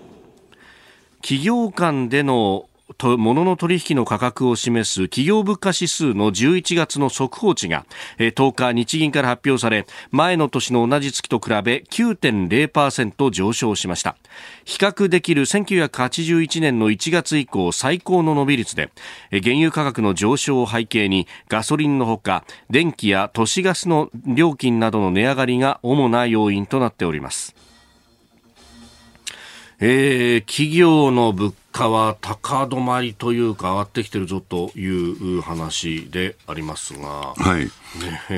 企業間でのと物の取引の価格を示す企業物価指数の11月の速報値が10日日銀から発表され前の年の同じ月と比べ9.0%上昇しました。比較できる1981年の1月以降最高の伸び率で原油価格の上昇を背景にガソリンのほか電気や都市ガスの料金などの値上がりが主な要因となっております。えー、企業の物価は高止まりというか上がってきてるぞという話でありますが。はい。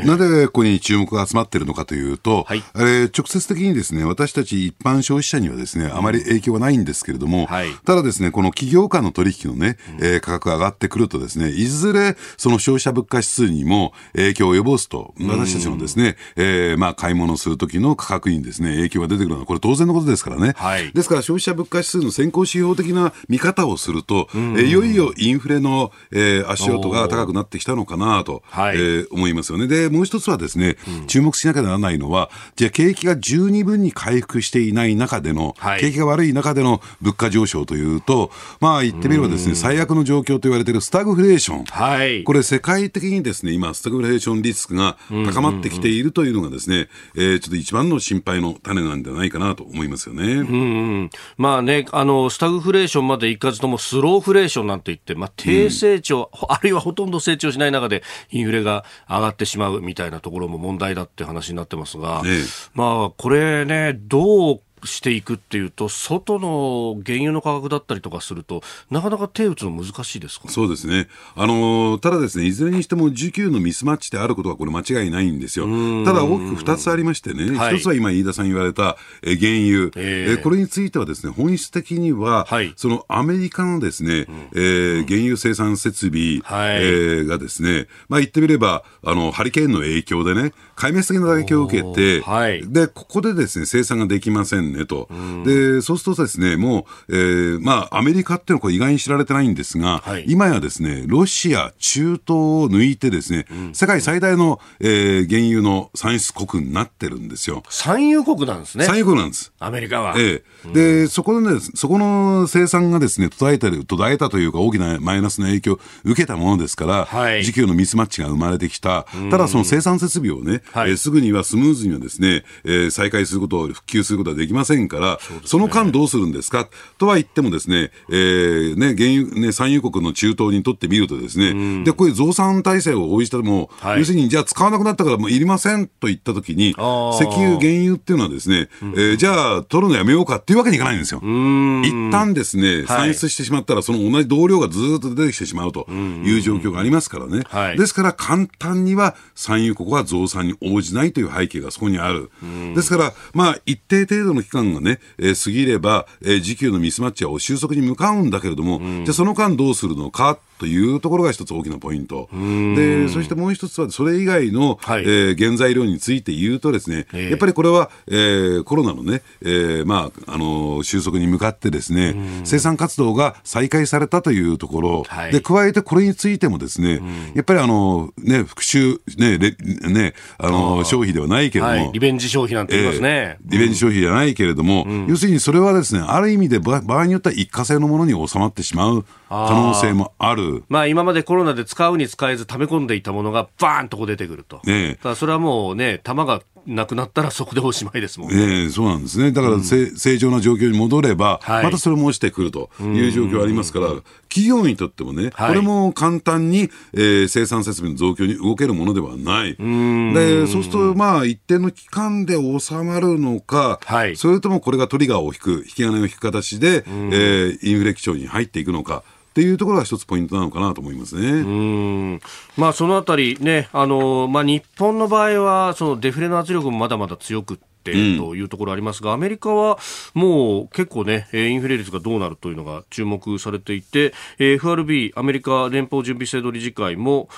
なぜここに注目が集まっているのかというと、はい、えー、直接的にですね、私たち一般消費者にはですね、あまり影響はないんですけれども、はい、ただですね、この企業間の取引のね、えー、価格が上がってくるとですね、いずれその消費者物価指数にも影響を及ぼすと、私たちのですね、えー、まあ買い物するときの価格にですね、影響が出てくるのは、これ当然のことですからね。はい、ですから消費者物価指数の先行指標的な見方をすると、えー、いよいよインフレの、えー、足音が高くなってきたのかなと、はい、えー、思いますよね。で、もう一つはですね、うん、注目しなきゃならないのは、じゃあ景気が十二分に回復していない中での、はい、景気が悪い中での物価上昇というと、まあ言ってみればですね、最悪の状況と言われているスタグフレーション。はい、これ世界的にですね、今、スタグフレーションリスクが高まってきているというのがですね、えー、ちょっと一番の心配の種なんではないかなと思いますよね。うん、うん、まあね、あの、スタグフレーションまでいかずともスローフレーションなんて言って、まあ低成長、うん、あるいはほとんど成長しない中でインフレが上がってしまうみたいなところも問題だって話になってますが、ね、まあこれね、どうしていくっていうと、外の原油の価格だったりとかすると、なかなか手打つの難しいですか、ね、そうですね。あのただですね、いずれにしても需給のミスマッチであることはこれ間違いないんですよ。ただ大きく2つありましてね、一、はい、つは今飯田さん言われたえ原油、えー、これについてはですね、本質的には、はい、そのアメリカのですね、うん、えー、原油生産設備、はい、えー、がですね、まあ言ってみれば、あの、ハリケーンの影響でね、壊滅的な打撃を受けて、はい、で、ここでですね、生産ができませんねと。で、そうするとですね、もう、えー、まあ、アメリカっていうのは意外に知られてないんですが、はい、今やですね、ロシア、中東を抜いてですね、うん、世界最大の、えー、原油の産出国になってるんですよ。産油国なんですね。産油国なんです。アメリカは。ええー、で、そこでね、そこの生産がですね、途絶えたり、途絶えたというか大きなマイナスの影響を受けたものですから、はい、時給のミスマッチが生まれてきた。ただその生産設備をね、はい、えー、すぐにはスムーズにはですね、えー、再開することを、復旧することはできませんから、そ、ね,、その間どうするんですか？とは言ってもですね、えー、ね、原油、ね、産油国の中東にとってみるとですね、で、こういう増産体制を応じても、はい、要するに、じゃあ使わなくなったからもういりませんと言ったときに、石油、原油っていうのはですね、えー、じゃあ取るのやめようかっていうわけにいかないんですよ。一旦ですね、産出してしまったら、その同じ同量がずっと出てきてしまうという状況がありますからね。はい、ですから簡単には産油国は増産に応じないという背景がそこにある。ですから、まあ、一定程度の期間がね、えー、過ぎれば、えー、時給のミスマッチは収束に向かうんだけれども、じゃあその間どうするの？かというところが一つ大きなポイント。で、そしてもう一つは、それ以外の、はい、えー、原材料について言うとですね、えー、やっぱりこれは、えー、コロナのね、えー、まあ、あのー、収束に向かってですね、生産活動が再開されたというところ、はい、で、加えてこれについてもですね、やっぱりあの、ね、復讐、ね、ね、あの、消費ではないけれども、はい、リベンジ消費なんて言いますね。えー、リベンジ消費じゃないけれども、うん、要するにそれはですね、ある意味で場合によっては一過性のものに収まってしまう可能性もある。まあ今までコロナで使うに使えず溜め込んでいたものがバーンとこう出てくると。ねだそれはもうね、玉がなくなったらそこでおしまいですもんね。えそうなんですね。だから、うん、正常な状況に戻れば、はい、またそれも落ちてくるという状況ありますから、企業にとってもね、はい、これも簡単に、えー、生産設備の増強に動けるものではない。で、そうすると、まあ、一定の期間で収まるのか、はい、それともこれがトリガーを引く、引き金を引く形で、えー、インフレ基調に入っていくのか。っていうところが一つポイントなのかなと思いますね。うんまあ、そのあたりね、あの、まあ、日本の場合は、そのデフレの圧力もまだまだ強くってというところありますが、アメリカはもう結構ね、インフレ率がどうなるというのが注目されていて、FRB、アメリカ連邦準備制度理事会も、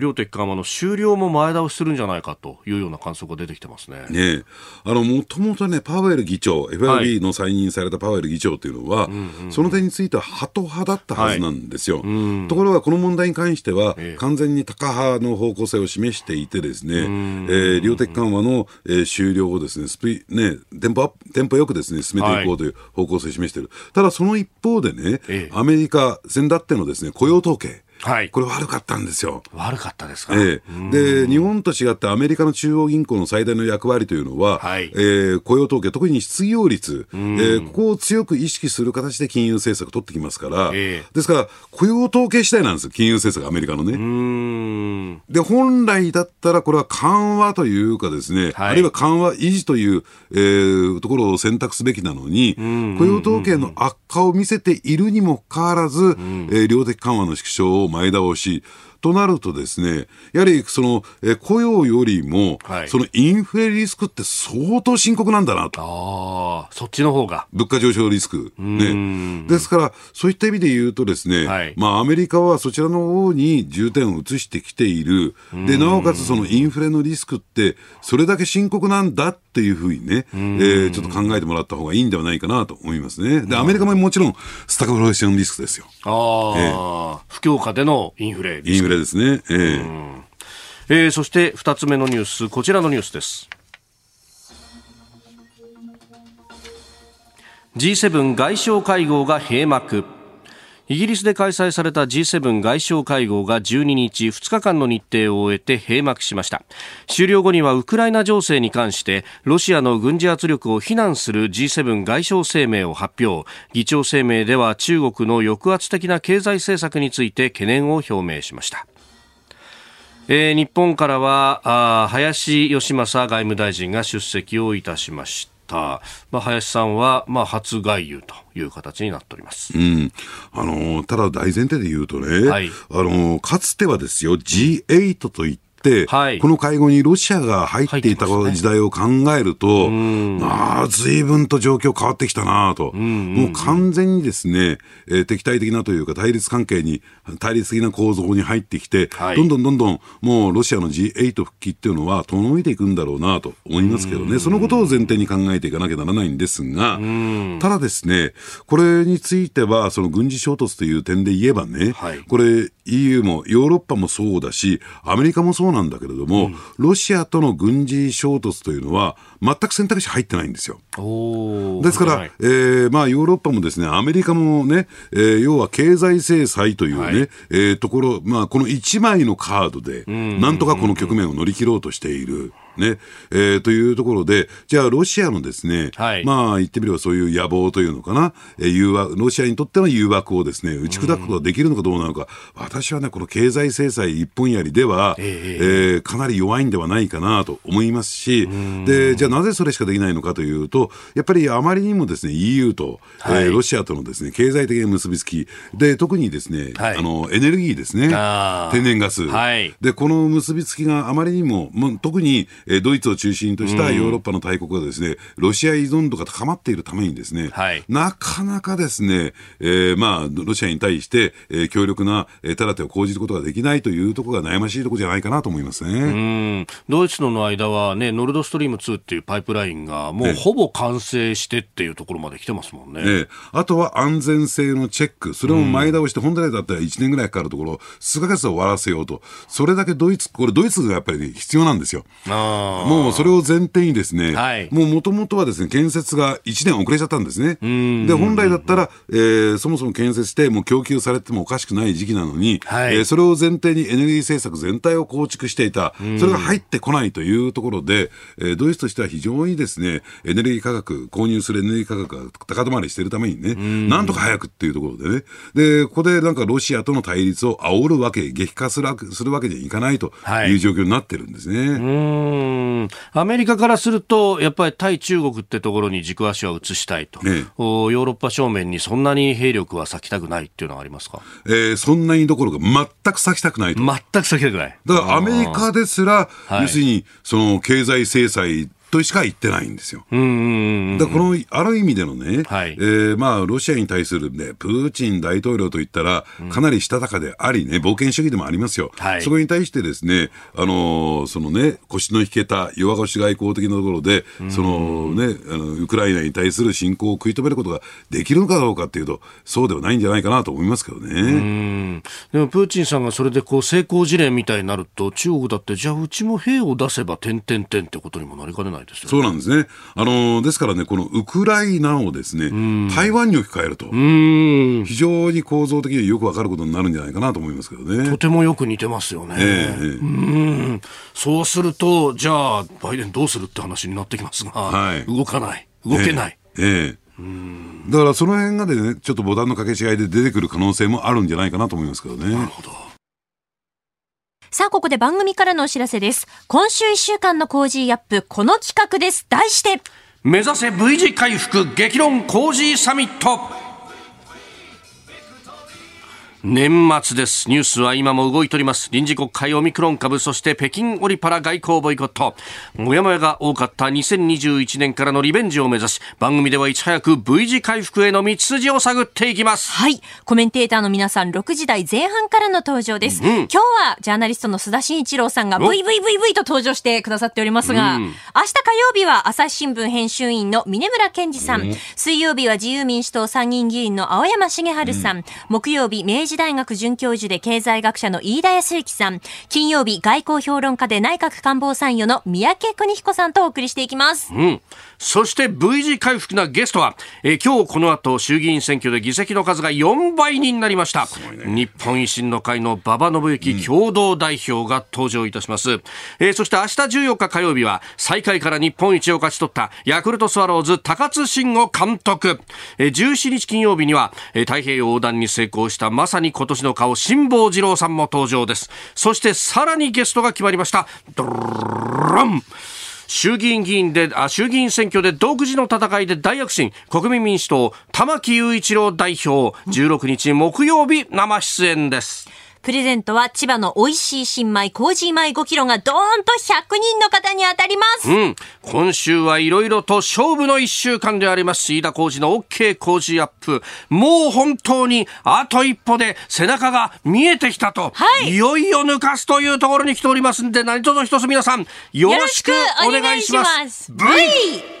量的緩和の終了も前倒しするんじゃないかというような観測が出てきてますね。ねあの、もともとね、パウエル議長、FRB の再任されたパウエル議長というのは、はい、その点についてはハト派だったはずなんですよ。はい、ところが、この問題に関しては、完全にタカ派の方向性を示していてですね、えー、量的緩和の、えー、終了をですねですね、スピね、テンポテンポよくですね、進めていこうという方向性を示している。はい、ただその一方でね、ええ、アメリカ、先だってのですね、雇用統計。はい、これ悪かったんですよ。悪かったですか、ええ、で、日本と違ってアメリカの中央銀行の最大の役割というのは、はい、えー、雇用統計、特に失業率、えー、ここを強く意識する形で金融政策を取ってきますから、えー、ですから、雇用統計次第なんです金融政策、アメリカのね。で、本来だったらこれは緩和というかですね、はい、あるいは緩和維持という、えー、ところを選択すべきなのに、雇用統計の悪化を見せているにもかかわらず、えー、量的緩和の縮小を前倒し、となるとですね、やはりその、え雇用よりも、はい、そのインフレリスクって相当深刻なんだなと。ああ、そっちの方が。物価上昇リスク。ね。ですから、そういった意味で言うとですね、はい、まあアメリカはそちらの方に重点を移してきている。で、なおかつそのインフレのリスクって、それだけ深刻なんだっていうふうにね、えー、ちょっと考えてもらった方がいいんではないかなと思いますね。で、アメリカももちろんスタグフレーションリスクですよ。ああ、えー、不況下でのインフレインフですね。えー、えー、そして2つ目のニュース、こちらのニュースです。G7 外相会合が閉幕。イギリスで開催された G7 外相会合が12日2日間の日程を終えて閉幕しました。終了後にはウクライナ情勢に関してロシアの軍事圧力を非難する G7 外相声明を発表。議長声明では中国の抑圧的な経済政策について懸念を表明しました。えー、日本からはあ林芳正外務大臣が出席をいたしました。まあ、林さんは、まあ、初外遊という形になっております。うん。あのただ大前提で言うとね、はい、あのかつてはですよ、G8 といって、はい、この会合にロシアが入っていた時代を考えると、ね、ああ、随分と状況変わってきたなと、もう完全にですね、えー、敵対的なというか対立関係に、対立的な構造に入ってきて、はい、どんどんどんどんもうロシアの G8 復帰っていうのは遠のいていくんだろうなと思いますけどね、そのことを前提に考えていかなきゃならないんですが、ただですね、これについては、その軍事衝突という点で言えばね、はい、これ EU もヨーロッパもそうだし、アメリカもそうなんだけれども、うん、ロシアとの軍事衝突というのは、全く選択肢入ってないんですよ。ですから、はい、えー、まあ、ヨーロッパもですね、アメリカもね、えー、要は経済制裁というね、はい、えー、ところ、まあ、この1枚のカードで、なんとかこの局面を乗り切ろうとしている。ね、えー、というところで、じゃあロシアのですね、はい、まあ言ってみればそういう野望というのかな、えー、誘惑、ロシアにとっての誘惑をですね、打ち砕くことができるのかどうなのか、私はね、この経済制裁一本やりでは、えー、えー、かなり弱いんではないかなと思いますし、で、じゃあなぜそれしかできないのかというと、やっぱりあまりにもですね、EU と、はい、えー、ロシアとのですね、経済的な結びつき、で、特にですね、はい、あの、エネルギーですね、天然ガス、はい、で、この結びつきがあまりにも、も特に、えー、ドイツを中心としたヨーロッパの大国がですね、ロシア依存度が高まっているためにですね、はい、なかなかですね、えー、まあ、ロシアに対して、えー、強力な、えー、手立てを講じることができないというところが悩ましいところじゃないかなと思いますね。ドイツとの間はね、ノルドストリーム2っていうパイプラインがもうほぼ完成してっていうところまで来てますもんね。ねあとは安全性のチェック、それも前倒して、本来だったら1年ぐらいかかるところ、数ヶ月で終わらせようと、それだけドイツ、これドイツがやっぱり必要なんですよ。もうそれを前提にですね、はい、もうもともとはですね、建設が1年遅れちゃったんですね。で、本来だったら、えー、そもそも建設してもう供給されてもおかしくない時期なのに、はい、えー、それを前提にエネルギー政策全体を構築していた、それが入ってこないというところで、えー、ドイツとしては非常にですね、エネルギー価格、購入するエネルギー価格が高止まりしているためにね、なんとか早くっていうところでね、で、ここでなんかロシアとの対立を煽るわけ、激化するするわけにはいかないとい。う状況になってるんですね。はい、アメリカからすると、やっぱり対中国ってところに軸足は移したいと、ね、ヨーロッパ正面にそんなに兵力は割きたくないっていうのはありますか、えー、そんなにどころか、全く割きたくないと。全く割きたくない。だからアメリカですら、要するに、その経済制裁としか言ってないんですよ。だからこの、ある意味でのね、はい、えー、まあ、ロシアに対するね、プーチン大統領といったら、かなりしたたかでありね、冒険主義でもありますよ。はい、そこに対してですね、あのー、そのね、腰の引けた弱腰外交的なところで、そのね、あの、ウクライナに対する侵攻を食い止めることができるのかどうかっていうと、そうではないんじゃないかなと思いますけどね。でも、プーチンさんがそれでこう、成功事例みたいになると、中国だって、じゃあうちも兵を出せば、点々点ってことにもなりかねないないですよ、そうなんですね。あの、ですからね、このウクライナをですね、台湾に置き換えると、非常に構造的によくわかることになるんじゃないかなと思いますけどね。とてもよく似てますよね。えー、うんそうすると、じゃあ、バイデンどうするって話になってきますが、はい、動かない、動けない。えー、えーだからその辺がでね、ちょっとボタンの掛け違いで出てくる可能性もあるんじゃないかなと思いますけどね。なるほど。さあ、ここで番組からのお知らせです。今週1週間の Cozy Up、この企画です。題して、目指せ V 字回復激論コージーサミット年末です。ニュースは今も動いております。臨時国会オミクロン株、そして北京オリパラ外交ボイコット。もやもやが多かった2021年からのリベンジを目指し、番組ではいち早く V 字回復への道筋を探っていきます。はい。コメンテーターの皆さん、6時台前半からの登場です。うん、今日はジャーナリストの須田慎一郎さんが VVVV と登場してくださっておりますが、うん、明日火曜日は朝日新聞編集員の峰村健二さん、うん、水曜日は自由民主党参議院議員の青山茂春さん、木曜日明治大学准教授で経済学者の飯田康之さん、金曜日外交評論家で内閣官房参与の三宅邦彦さんとお送りしていきます。うん。そして V 字回復なゲストは、えー、今日この後衆議院選挙で議席の数が4倍になりました。ね、日本維新の会の馬場信之共同代表が登場いたします。うん、えー、そして明日14日火曜日は最下位から日本一を勝ち取ったヤクルトスワローズ高津慎吾監督。えー、17日金曜日には、えー、太平洋横断に成功したまさに今年の顔辛坊治郎さんも登場です。そしてさらにゲストが決まりました。ドラン衆議院議員で、あ、衆議院選挙で独自の戦いで大躍進、国民民主党、玉木雄一郎代表、16日木曜日生出演です。プレゼントは千葉の美味しい新米、麹米5キロがドーンと100人の方に当たります。うん。今週はいろいろと勝負の1週間であります。飯田麹の OK 麹アップ。もう本当にあと一歩で背中が見えてきたと。はい。いよいよ抜かすというところに来ておりますんで、何卒一つ皆さん、よろしくお願いします。ます v!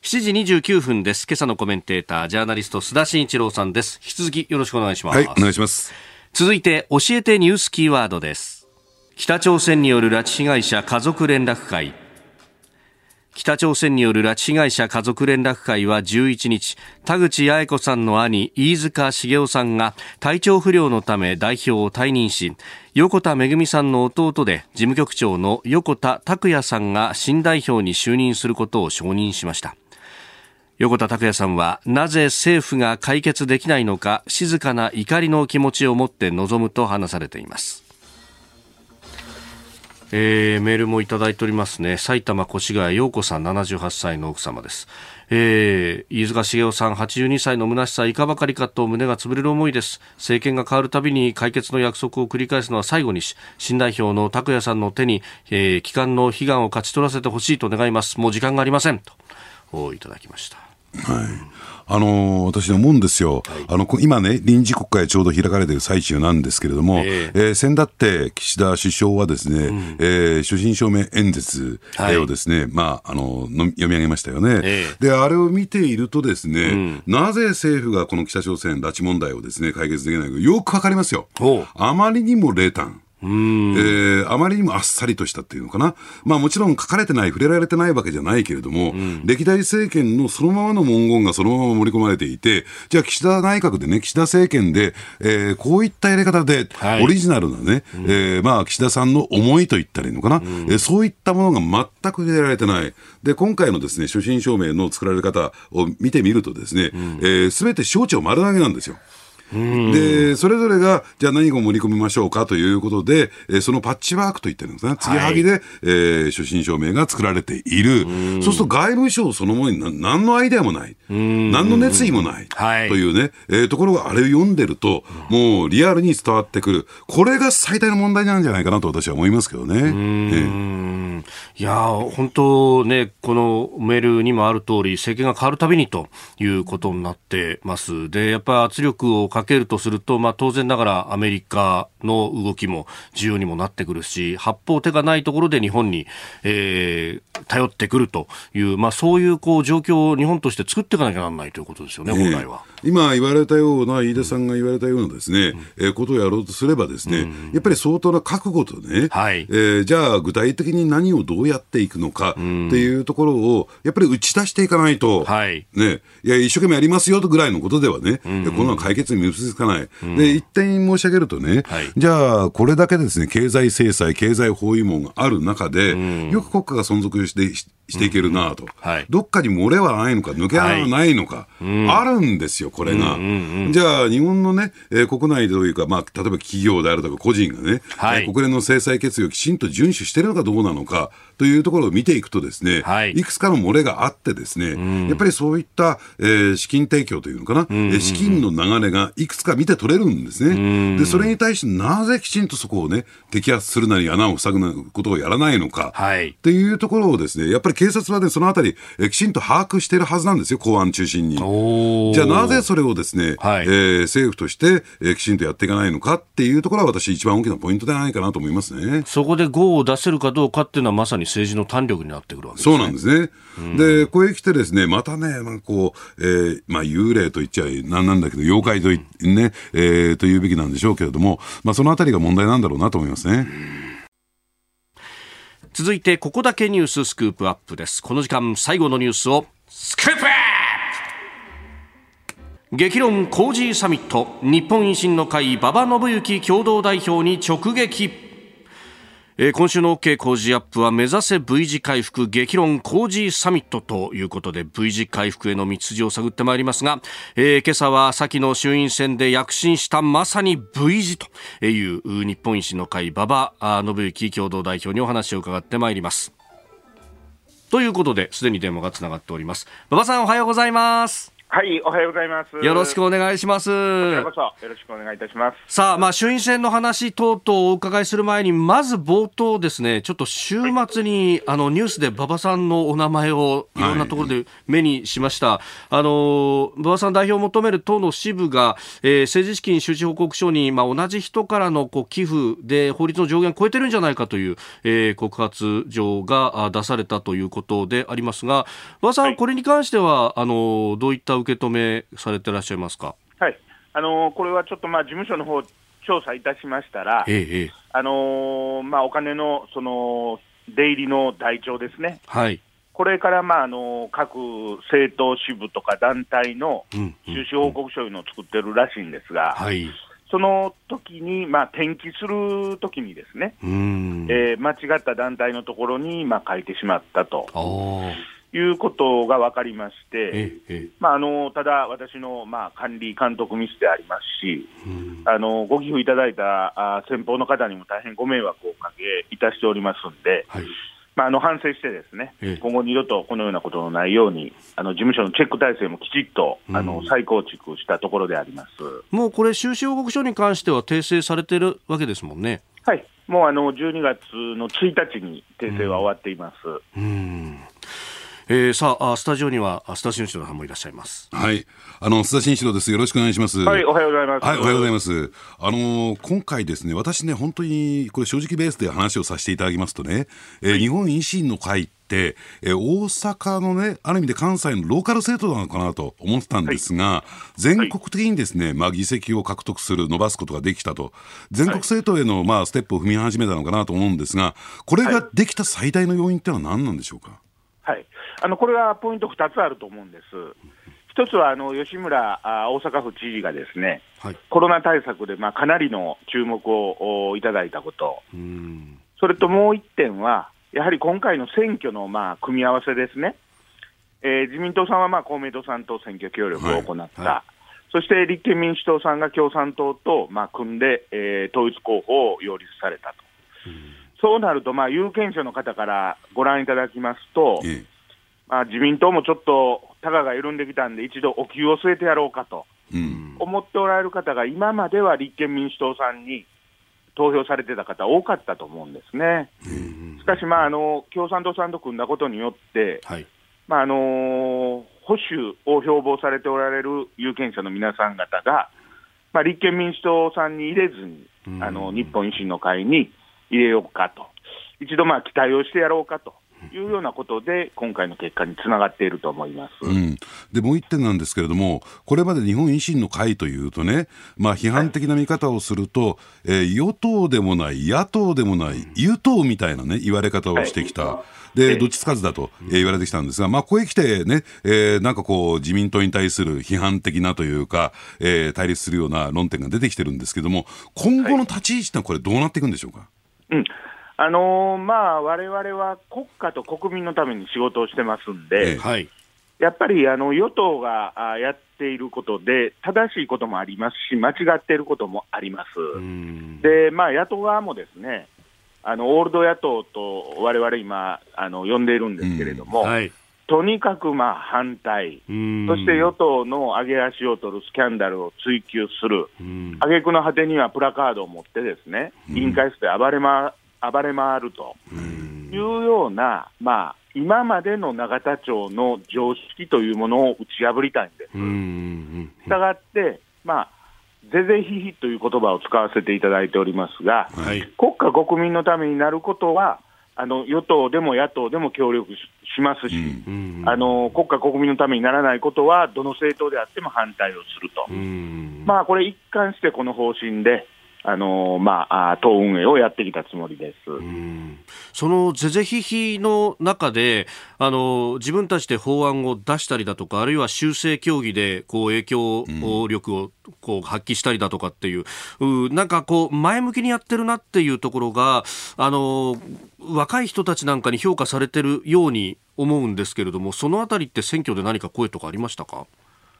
7時29分です。今朝のコメンテーター、ジャーナリスト、須田慎一郎さんです。引き続きよろしくお願いします。はい、お願いします。続いて教えてニュースキーワードです。北朝鮮による拉致被害者家族連絡会。北朝鮮による拉致被害者家族連絡会は11日田口八重子さんの兄飯塚茂雄さんが体調不良のため代表を退任し横田めぐみさんの弟で事務局長の横田拓也さんが新代表に就任することを承認しました。横田拓也さんはなぜ政府が解決できないのか静かな怒りの気持ちを持って臨むと話されています。えー、メールもいただいておりますね。埼玉越谷陽子さん78歳の奥様です。えー、飯塚茂雄さん82歳の虚しさいかばかりかと胸が潰れる思いです。政権が変わるたびに解決の約束を繰り返すのは最後にし新代表の拓也さんの手に、えー、帰還の悲願を勝ち取らせてほしいと願います。もう時間がありませんといただきました。はい。あのー、私思うんですよ、はい、あの今ね、臨時国会ちょうど開かれている最中なんですけれども、えー、えー、先だって岸田首相はですね、うん、えー、所信証明演説をですね、はい、まあ、あの読み上げましたよね、えー、で、あれを見ているとですね、うん、なぜ政府がこの北朝鮮拉致問題をですね、解決できないかよくわかりますよ。あまりにも冷淡。えー、あまりにもあっさりとしたっていうのかな、まあ、もちろん書かれてない、触れられてないわけじゃないけれども、うん、歴代政権のそのままの文言がそのまま盛り込まれていて、じゃあ、岸田内閣でね、岸田政権で、えー、こういったやり方で、はい、オリジナルなね、うん、えー、まあ、岸田さんの思いと言ったらいいのかな、うん、えー、そういったものが全く入れられてない。で、今回のですね、所信証明の作られ方を見てみるとですね、す、うん、べ、えー、て省庁丸投げなんですよ。で、それぞれが、じゃあ何を盛り込みましょうかということで、えー、そのパッチワークといってるんですね。継ぎはぎで、はい、えー、初心証明が作られている。そうすると外務省そのものに何のアイデアもない。何の熱意もない。はい、というね、えー、ところがあれを読んでると、もうリアルに伝わってくる。これが最大の問題なんじゃないかなと私は思いますけどね。えー、いや本当ね、このメールにもある通り、政権が変わるたびにということになってます。で、やっぱり圧力をかけるとすると、まあ、当然ながらアメリカの動きも重要にもなってくるし、八方手がないところで日本に、えー、頼ってくるという、まあ、そういうこう状況を日本として作っていかなきゃならないということですよね、本来は。今言われたような、飯田さんが言われたようなですね、うん、えー、ことをやろうとすればですね、うん、やっぱり相当な覚悟とね、はい、えー、じゃあ具体的に何をどうやっていくのかっていうところを、やっぱり打ち出していかないと、はい、ね、いや、一生懸命やりますよとぐらいのことではね、うん、この解決に結びつかない。で、一点申し上げるとね、はい、じゃあ、これだけですね、経済制裁、経済包囲網がある中で、よく国家が存続してしていけるなと、はい、どっかに漏れはないのか、抜け穴はないのか、はい、あるんですよ、これが。じゃあ、日本のね、えー、国内というか、まあ、例えば企業であるとか個人がね、はい、国連の制裁決議をきちんと遵守しているのかどうなのかというところを見ていくとですね、はい、いくつかの漏れがあってですね、やっぱりそういった、えー、資金提供というのかな、うんうん、資金の流れがいくつか見て取れるんですね。で、それに対してなぜきちんとそこをね、摘発するなり穴を塞ぐことをやらないのか、はい、っていうところをですね、やっぱり警察はね、そのあたり、えきちんと把握しているはずなんですよ、公安中心に。じゃあなぜそれをですね、はい、えー、政府として、えー、きちんとやっていかないのかっていうところは私一番大きなポイントではないかなと思いますね。そこで GO を出せるかどうかっていうのはまさに政治の胆力になってくるわけですね。そうなんですね。で、ここへ来てですね、またね、まあ、こう、えー、まあ幽霊と言っちゃなんなんだけど、妖怪とね、えー、と言うべきなんでしょうけれども、まあそのあたりが問題なんだろうなと思いますね。続いてここだけニューススクープアップです。この時間最後のニュースをスクープアップ!激論コージーサミット。日本維新の会馬場信之共同代表に直撃。えー、今週の OK 工事アップは目指せ V 字回復激論工事サミットということで V 字回復への道筋を探ってまいりますが、えー、今朝は先の衆院選で躍進したまさに V 字という日本維新の会馬場信之共同代表にお話を伺ってまいります。ということで、すでに電話がつながっております。馬場さんおはようございます。はい、おはようございます。よろしくお願いします。よろしくお願いいたします。さあ、まあ、衆院選の話等々お伺いする前に、まず冒頭ですね、ちょっと週末に、あの、ニュースで馬場さんのお名前をいろんなところで目にしました。はい、あの、馬場さん代表を求める党の支部が、えー、政治資金収支報告書に、まあ、同じ人からのこう寄付で法律の上限を超えてるんじゃないかという、えー、告発状が出されたということでありますが、馬場さん、はい、これに関しては、あの、どういった受け止めされてらっしゃいますか？はい、あのー、これはちょっとまあ事務所の方調査いたしましたら、ええ、あのー、まあお金のその出入りの台帳ですね。はい。これからまああの各政党支部とか団体の収支報告書いうのを作ってるらしいんですが、はい、その時にまあ転記するときにですね、えー、間違った団体のところにまあ書いてしまったと。いうことが分かりまして、まあ、あのただ、私の、まあ、管理、監督ミスでありますし、あのご寄付いただいたあ先方の方にも大変ご迷惑をおかけいたしておりますんで、はい、まあ、あの反省して、ですね、今後二度とこのようなことのないように、あの事務所のチェック体制もきちっと、あの再構築したところであります。もうこれ、収支報告書に関しては訂正されてるわけですもんね。はい、もうあの12月の1日に訂正は終わっています。うんえー、さあスタジオには須田慎一郎さんもいらっしゃいます。はい。あの須田慎一郎です。よろしくお願いします。はいおはようございます。はいおはようございます。あの今回ですね私ね本当にこれ正直ベースで話をさせていただきますとね、えー、日本維新の会ってえ大阪のね、ある意味で関西のローカル政党なのかなと思ってたんですが、はい、全国的にですね、まあ、議席を獲得する、伸ばすことができたと、全国政党への、まあ、ステップを踏み始めたのかなと思うんですが、これができた最大の要因ってのは何なんでしょうか？はいあのこれはポイント2つあると思うんです。一つはあの吉村あ大阪府知事がですね、はい、コロナ対策でまあかなりの注目をいただいたこと、それともう一点は、やはり今回の選挙のまあ組み合わせですね、えー、自民党さんはまあ公明党さんと選挙協力を行った、はいはい、そして立憲民主党さんが共産党とまあ組んで、えー、統一候補を擁立されたと。そうなると、まあ、有権者の方からご覧いただきますと、ええ、まあ、自民党もちょっとたがが緩んできたんで、一度お灸を据えてやろうかと、うん、思っておられる方が、今までは立憲民主党さんに投票されてた方、多かったと思うんですね。うん、しかし、まああの、共産党さんと組んだことによって、はい、まああのー、保守を標榜されておられる有権者の皆さん方が、まあ、立憲民主党さんに入れずに、あの日本維新の会に入れようかと、一度まあ期待をしてやろうかと。いうようなことで、今回の結果につながっていると思います、うん、でもう一点なんですけれども、これまで日本維新の会というとね、まあ、批判的な見方をすると、はい、えー、与党でもない、野党でもない、与党みたいなね、言われ方をしてきた。はい。で、どっちつかずだと言われてきたんですが、まあ、ここへ来てね、えー、なんかこう、自民党に対する批判的なというか、えー、対立するような論点が出てきてるんですけども、今後の立ち位置ってこれ、どうなっていくんでしょうか？うんあのー、まあ、われわれは国家と国民のために仕事をしてますんで、はい、やっぱりあの与党がやっていることで、正しいこともありますし、間違っていることもあります。で、まあ、野党側もですね、あのオールド野党とわれわれ今あの、呼んでいるんですけれども、はい、とにかくまあ反対、そして与党の上げ足を取るスキャンダルを追及する、挙句の果てにはプラカードを持って、ですね委員会室で暴れ,、ま、暴れ回ると。いうような、まあ、今までの永田町の常識というものを打ち破りたいんです。したがって、まあぜぜひひという言葉を使わせていただいておりますが、はい、国家、国民のためになることは、あの与党でも野党でも協力しますし、うん、あの国家、国民のためにならないことは、どの政党であっても反対をすると、まあ、これ、一貫してこの方針で、あのまあ、党運営をやってきたつもりです。その是々非々の中であの、自分たちで法案を出したりだとか、あるいは修正協議でこう影響力をこう発揮したりだとかっていう、うなんかこう、前向きにやってるなっていうところが、あの若い人たちなんかに評価されてるように思うんですけれども、そのあたりって選挙で何か声とかありましたか？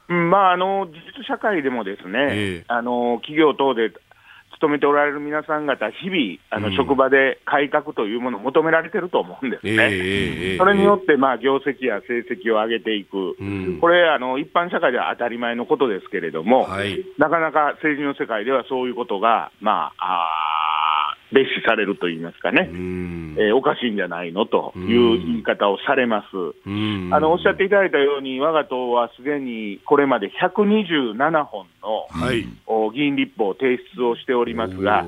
まあ、あの実社会でもですね、えー、あの企業等で勤めておられる皆さん方、日々、あの職場で改革というものを求められてると思うんですね。それによって、まあ、業績や成績を上げていく、これあの、一般社会では当たり前のことですけれども、はい、なかなか政治の世界ではそういうことが、まあ、あ蔑視されると言いますかね、えー、おかしいんじゃないの？という言い方をされます。あのおっしゃっていただいたように、我が党はすでにこれまで127本の、はい、議員立法を提出をしておりますが、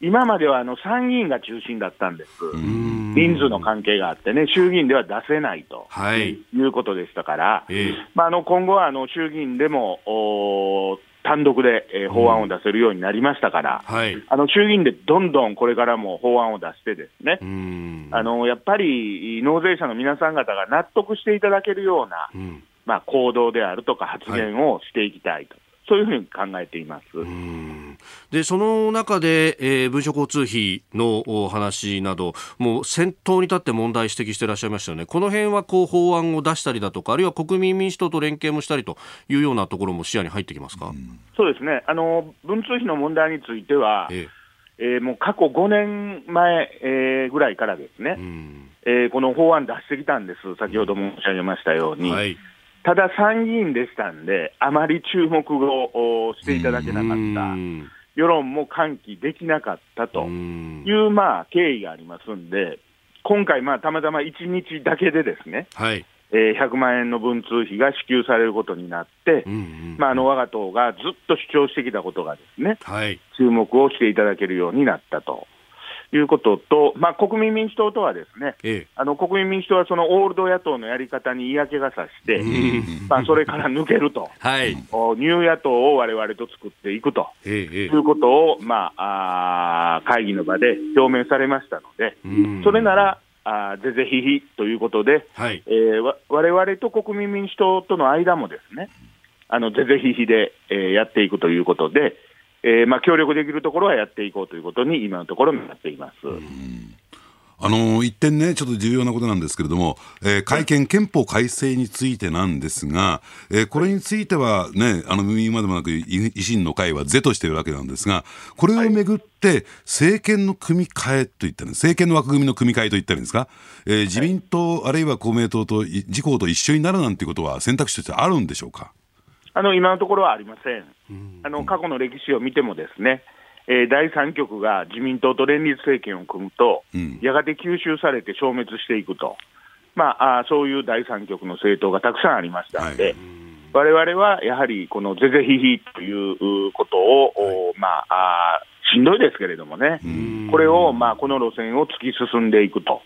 今まではあの参議院が中心だったんです、人数の関係があってね、衆議院では出せないと、はい、いうことでしたから、えー、まあ、あの今後はあの衆議院でも単独で、えー、法案を出せるようになりましたから、うんはい、あの衆議院でどんどんこれからも法案を出して、ですねあのやっぱり納税者の皆さん方が納得していただけるような、うん、まあ、行動であるとか発言をしていきたいと。はいそういうふうに考えています。でその中で、えー、文書交通費の話など、もう先頭に立って問題指摘していらっしゃいましたよね、この辺はこう法案を出したりだとか、あるいは国民民主党と連携もしたりというようなところも視野に入ってきますか、そうですね、あの文通費の問題については、ええ。ー、もう過去5年前、えー、ぐらいからですね、うん、えー、この法案出してきたんです、先ほど申し上げましたように。はいただ参議院でしたんで、あまり注目をしていただけなかった、世論も喚起できなかったという、まあ、経緯がありますんで、今回、まあ、たまたま1日だけでですね、はい。えー、100万円の文通費が支給されることになって、まあ、あの我が党がずっと主張してきたことがですね、はい、注目をしていただけるようになったと。いうことと、まあ、国民民主党とはですね、ええ、あの国民民主党はそのオールド野党のやり方に嫌気がさして、まあ、それから抜けると、はい、ニュー野党をわれわれと作っていくと、ええ、いうことを、まあ、あ会議の場で表明されましたので、それなら、あぜぜひひということで、はい。えー、わ我々と国民民主党との間もですね、あのぜぜひひで、えー、やっていくということで、えーまあ、協力できるところはやっていこうということに、今のところなっています。あの一点ね、ちょっと重要なことなんですけれども、えー、会見、憲法改正についてなんですが、えー、これについてはね、あの、今でもなく、維新の会は是としているわけなんですが、これをめぐって、政権の組み替えといったね、政権の枠組みの組み替えといったらいいんですか、えー、自民党、あるいは公明党と、自公と一緒になるなんてことは選択肢としてあるんでしょうか？あの今のところはありません、あの過去の歴史を見ても、ですね、えー、第三極が自民党と連立政権を組むと、うん、やがて吸収されて消滅していくと、まあ、あそういう第三極の政党がたくさんありましたので、われわれはやはりこのぜぜひひということを、はい、まあ、しんどいですけれどもね、これを、まあ、この路線を突き進んでいくと。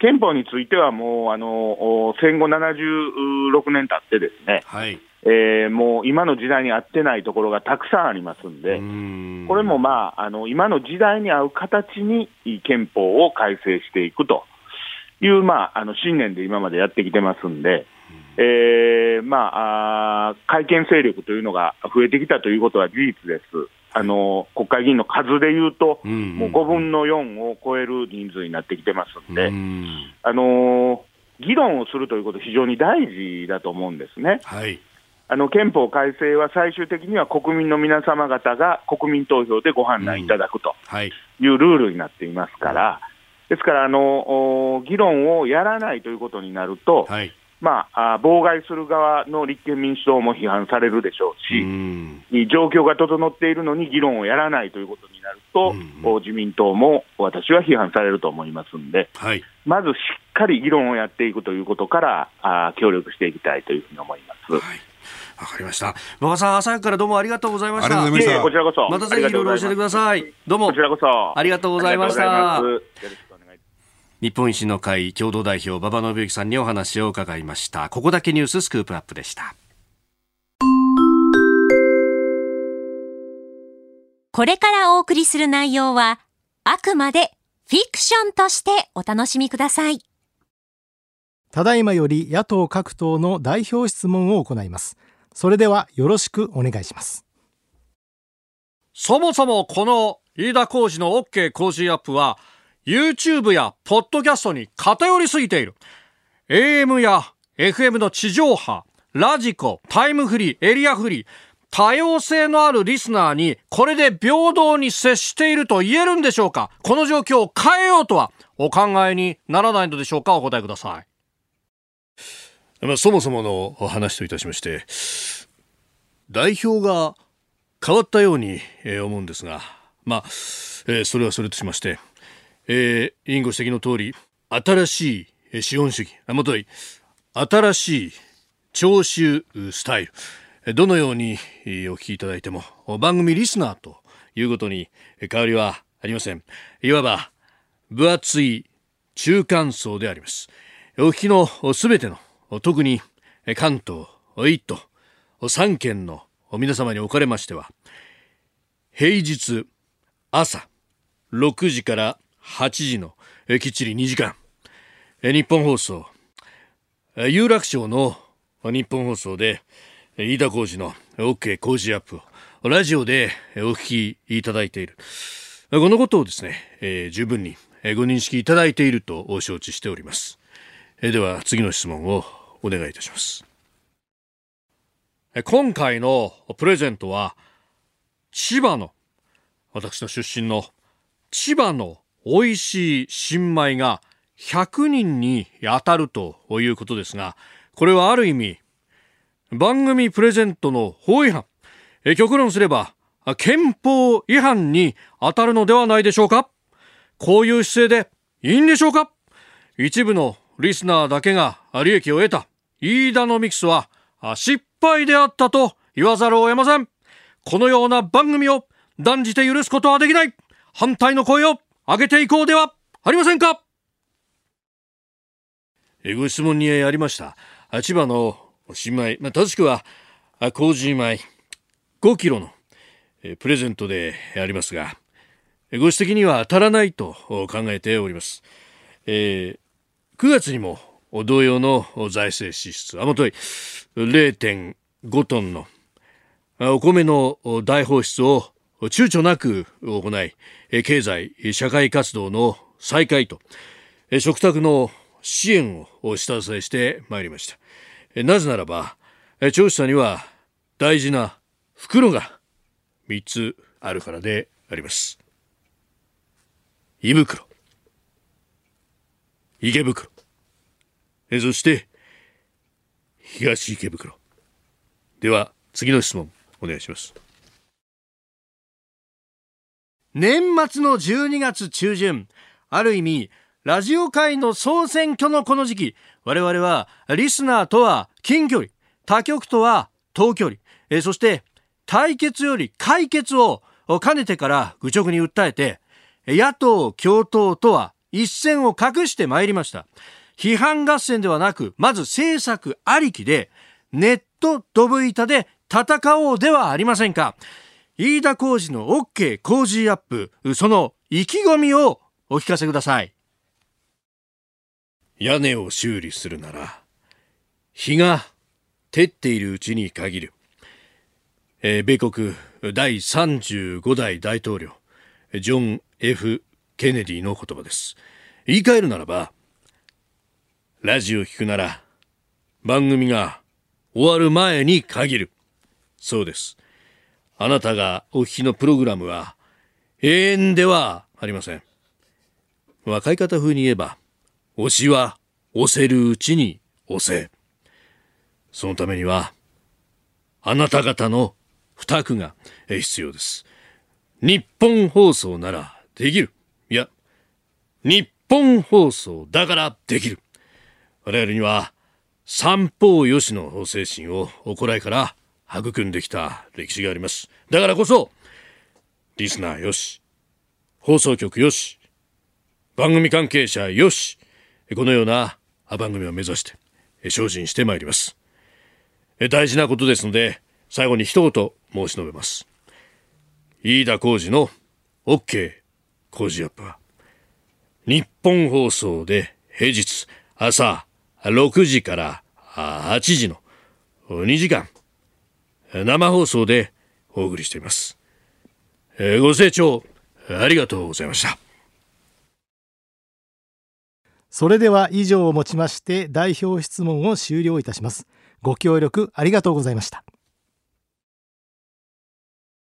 憲法についてはもう、あの戦後76年経ってですね、はいえー、もう今の時代に合ってないところがたくさんありますんで、ん。これもまあ、あの今の時代に合う形に憲法を改正していくという、まあ、あの信念で今までやってきてますんで、えー、まああ、改憲勢力というのが増えてきたということは事実です。あの国会議員の数でいうと、うん。うん、もう5分の4を超える人数になってきてますんで、ん。あの議論をするということ、非常に大事だと思うんですね。はいあの憲法改正は最終的には国民の皆様方が国民投票でご判断いただくとい。うルールになっていますから、ですからあの、議論をやらないということになると、はい、まあ、妨害する側の立憲民主党も批判されるでしょうし、状況が整っているのに議論をやらないということになると、自民党も私は批判されると思いますんで、はい、まずしっかり議論をやっていくということからあ、協力していきたいというふうに思います。はいわかりました。馬場さん、朝早くからどうもありがとうございました。ありがとうございました。こちらこそ。またぜひいろいろ教えてください。どうも。こちらこそ。ありがとうございました。日本維新の会共同代表馬場信之さんにお話を伺いましたここだけニューススクープアップでしたこれからお送りする内容はあくまでフィクションとしてお楽しみくださいただいまより野党各党の代表質問を行いますそれではよろしくお願いしますそもそもこの飯田浩司の OK 工事アップは YouTube やポッドキャストに偏りすぎている。AM や FM の地上波、ラジコ、タイムフリー、エリアフリー、多様性のあるリスナーにこれで平等に接していると言えるんでしょうか？この状況を変えようとはお考えにならないのでしょうか？お答えください。まあ、そもそもの話といたしまして、代表が変わったようにえ思うんですが、まあ、えー、それはそれとしまして、えー、委員ご指摘の通り、新しい資本主義、あ、もとい、新しい聴取スタイル、どのようにお聞きいただいても、番組リスナーということに変わりはありません。いわば、分厚い中間層であります。お聞きのすべての、特に関東、一都、三県の皆様におかれましては、平日朝6時から8時のきっちり2時間日本放送有楽町の日本放送で飯田浩司の OK 工事アップをラジオでお聞きいただいている。このことをですね、えー、十分にご認識いただいていると承知しております。えでは次の質問をお願いいたします。今回のプレゼントは千葉の私の出身の千葉の美味しい新米が100人に当たるということですが、これはある意味、番組プレゼントの法違反、え極論すれば、憲法違反に当たるのではないでしょうか。こういう姿勢でいいんでしょうか。一部のリスナーだけが利益を得た。飯田のミクスは失敗であったと言わざるを得ません。このような番組を断じて許すことはできない。反対の声を上げていこうではありませんか。ご質問にありました。千葉の新米、まあ、正しくは麹米。5キロのプレゼントでありますがご指摘には当たらないと考えております、えー、9月にも同様の財政支出あもとい0.5トンのお米の大放出を躊躇なく行い経済社会活動の再開と食卓の支援を下支えしてまいりました。なぜならば調査には大事な袋が3つあるからであります。胃袋。池袋。そして東池袋。では次の質問お願いします。年末の12月中旬、ある意味、ラジオ界の総選挙のこの時期、我々はリスナーとは近距離、他局とは遠距離、えそして対決より解決をかねてから愚直に訴えて、野党共闘とは一線を画してまいりました。批判合戦ではなく、まず政策ありきで、ネットドブ板で戦おうではありませんか。飯田浩二の OK 工事アップ、その意気込みをお聞かせください。屋根を修理するなら、日が照っているうちに限る。えー、米国第35代大統領、ジョン・ F・ ケネディの言葉です。言い換えるならば、ラジオ聞くなら、番組が終わる前に限る。そうです。あなたがお聞きのプログラムは永遠ではありません。若い方風に言えば、推しは押せるうちに押せ。そのためには、あなた方の負託が必要です。日本放送ならできる。日本放送だからできる。我々には三方よしの精神を行いから育んできた歴史があります。だからこそ、リスナーよし、放送局よし、番組関係者よし、このような番組を目指して精進してまいります。大事なことですので、最後に一言申し述べます。飯田浩二の OK 工事アップは、日本放送で平日朝6時から8時の2時間、生放送でお送りしています。ご清聴ありがとうございました。それでは以上をもちまして代表質問を終了いたします。ご協力ありがとうございました。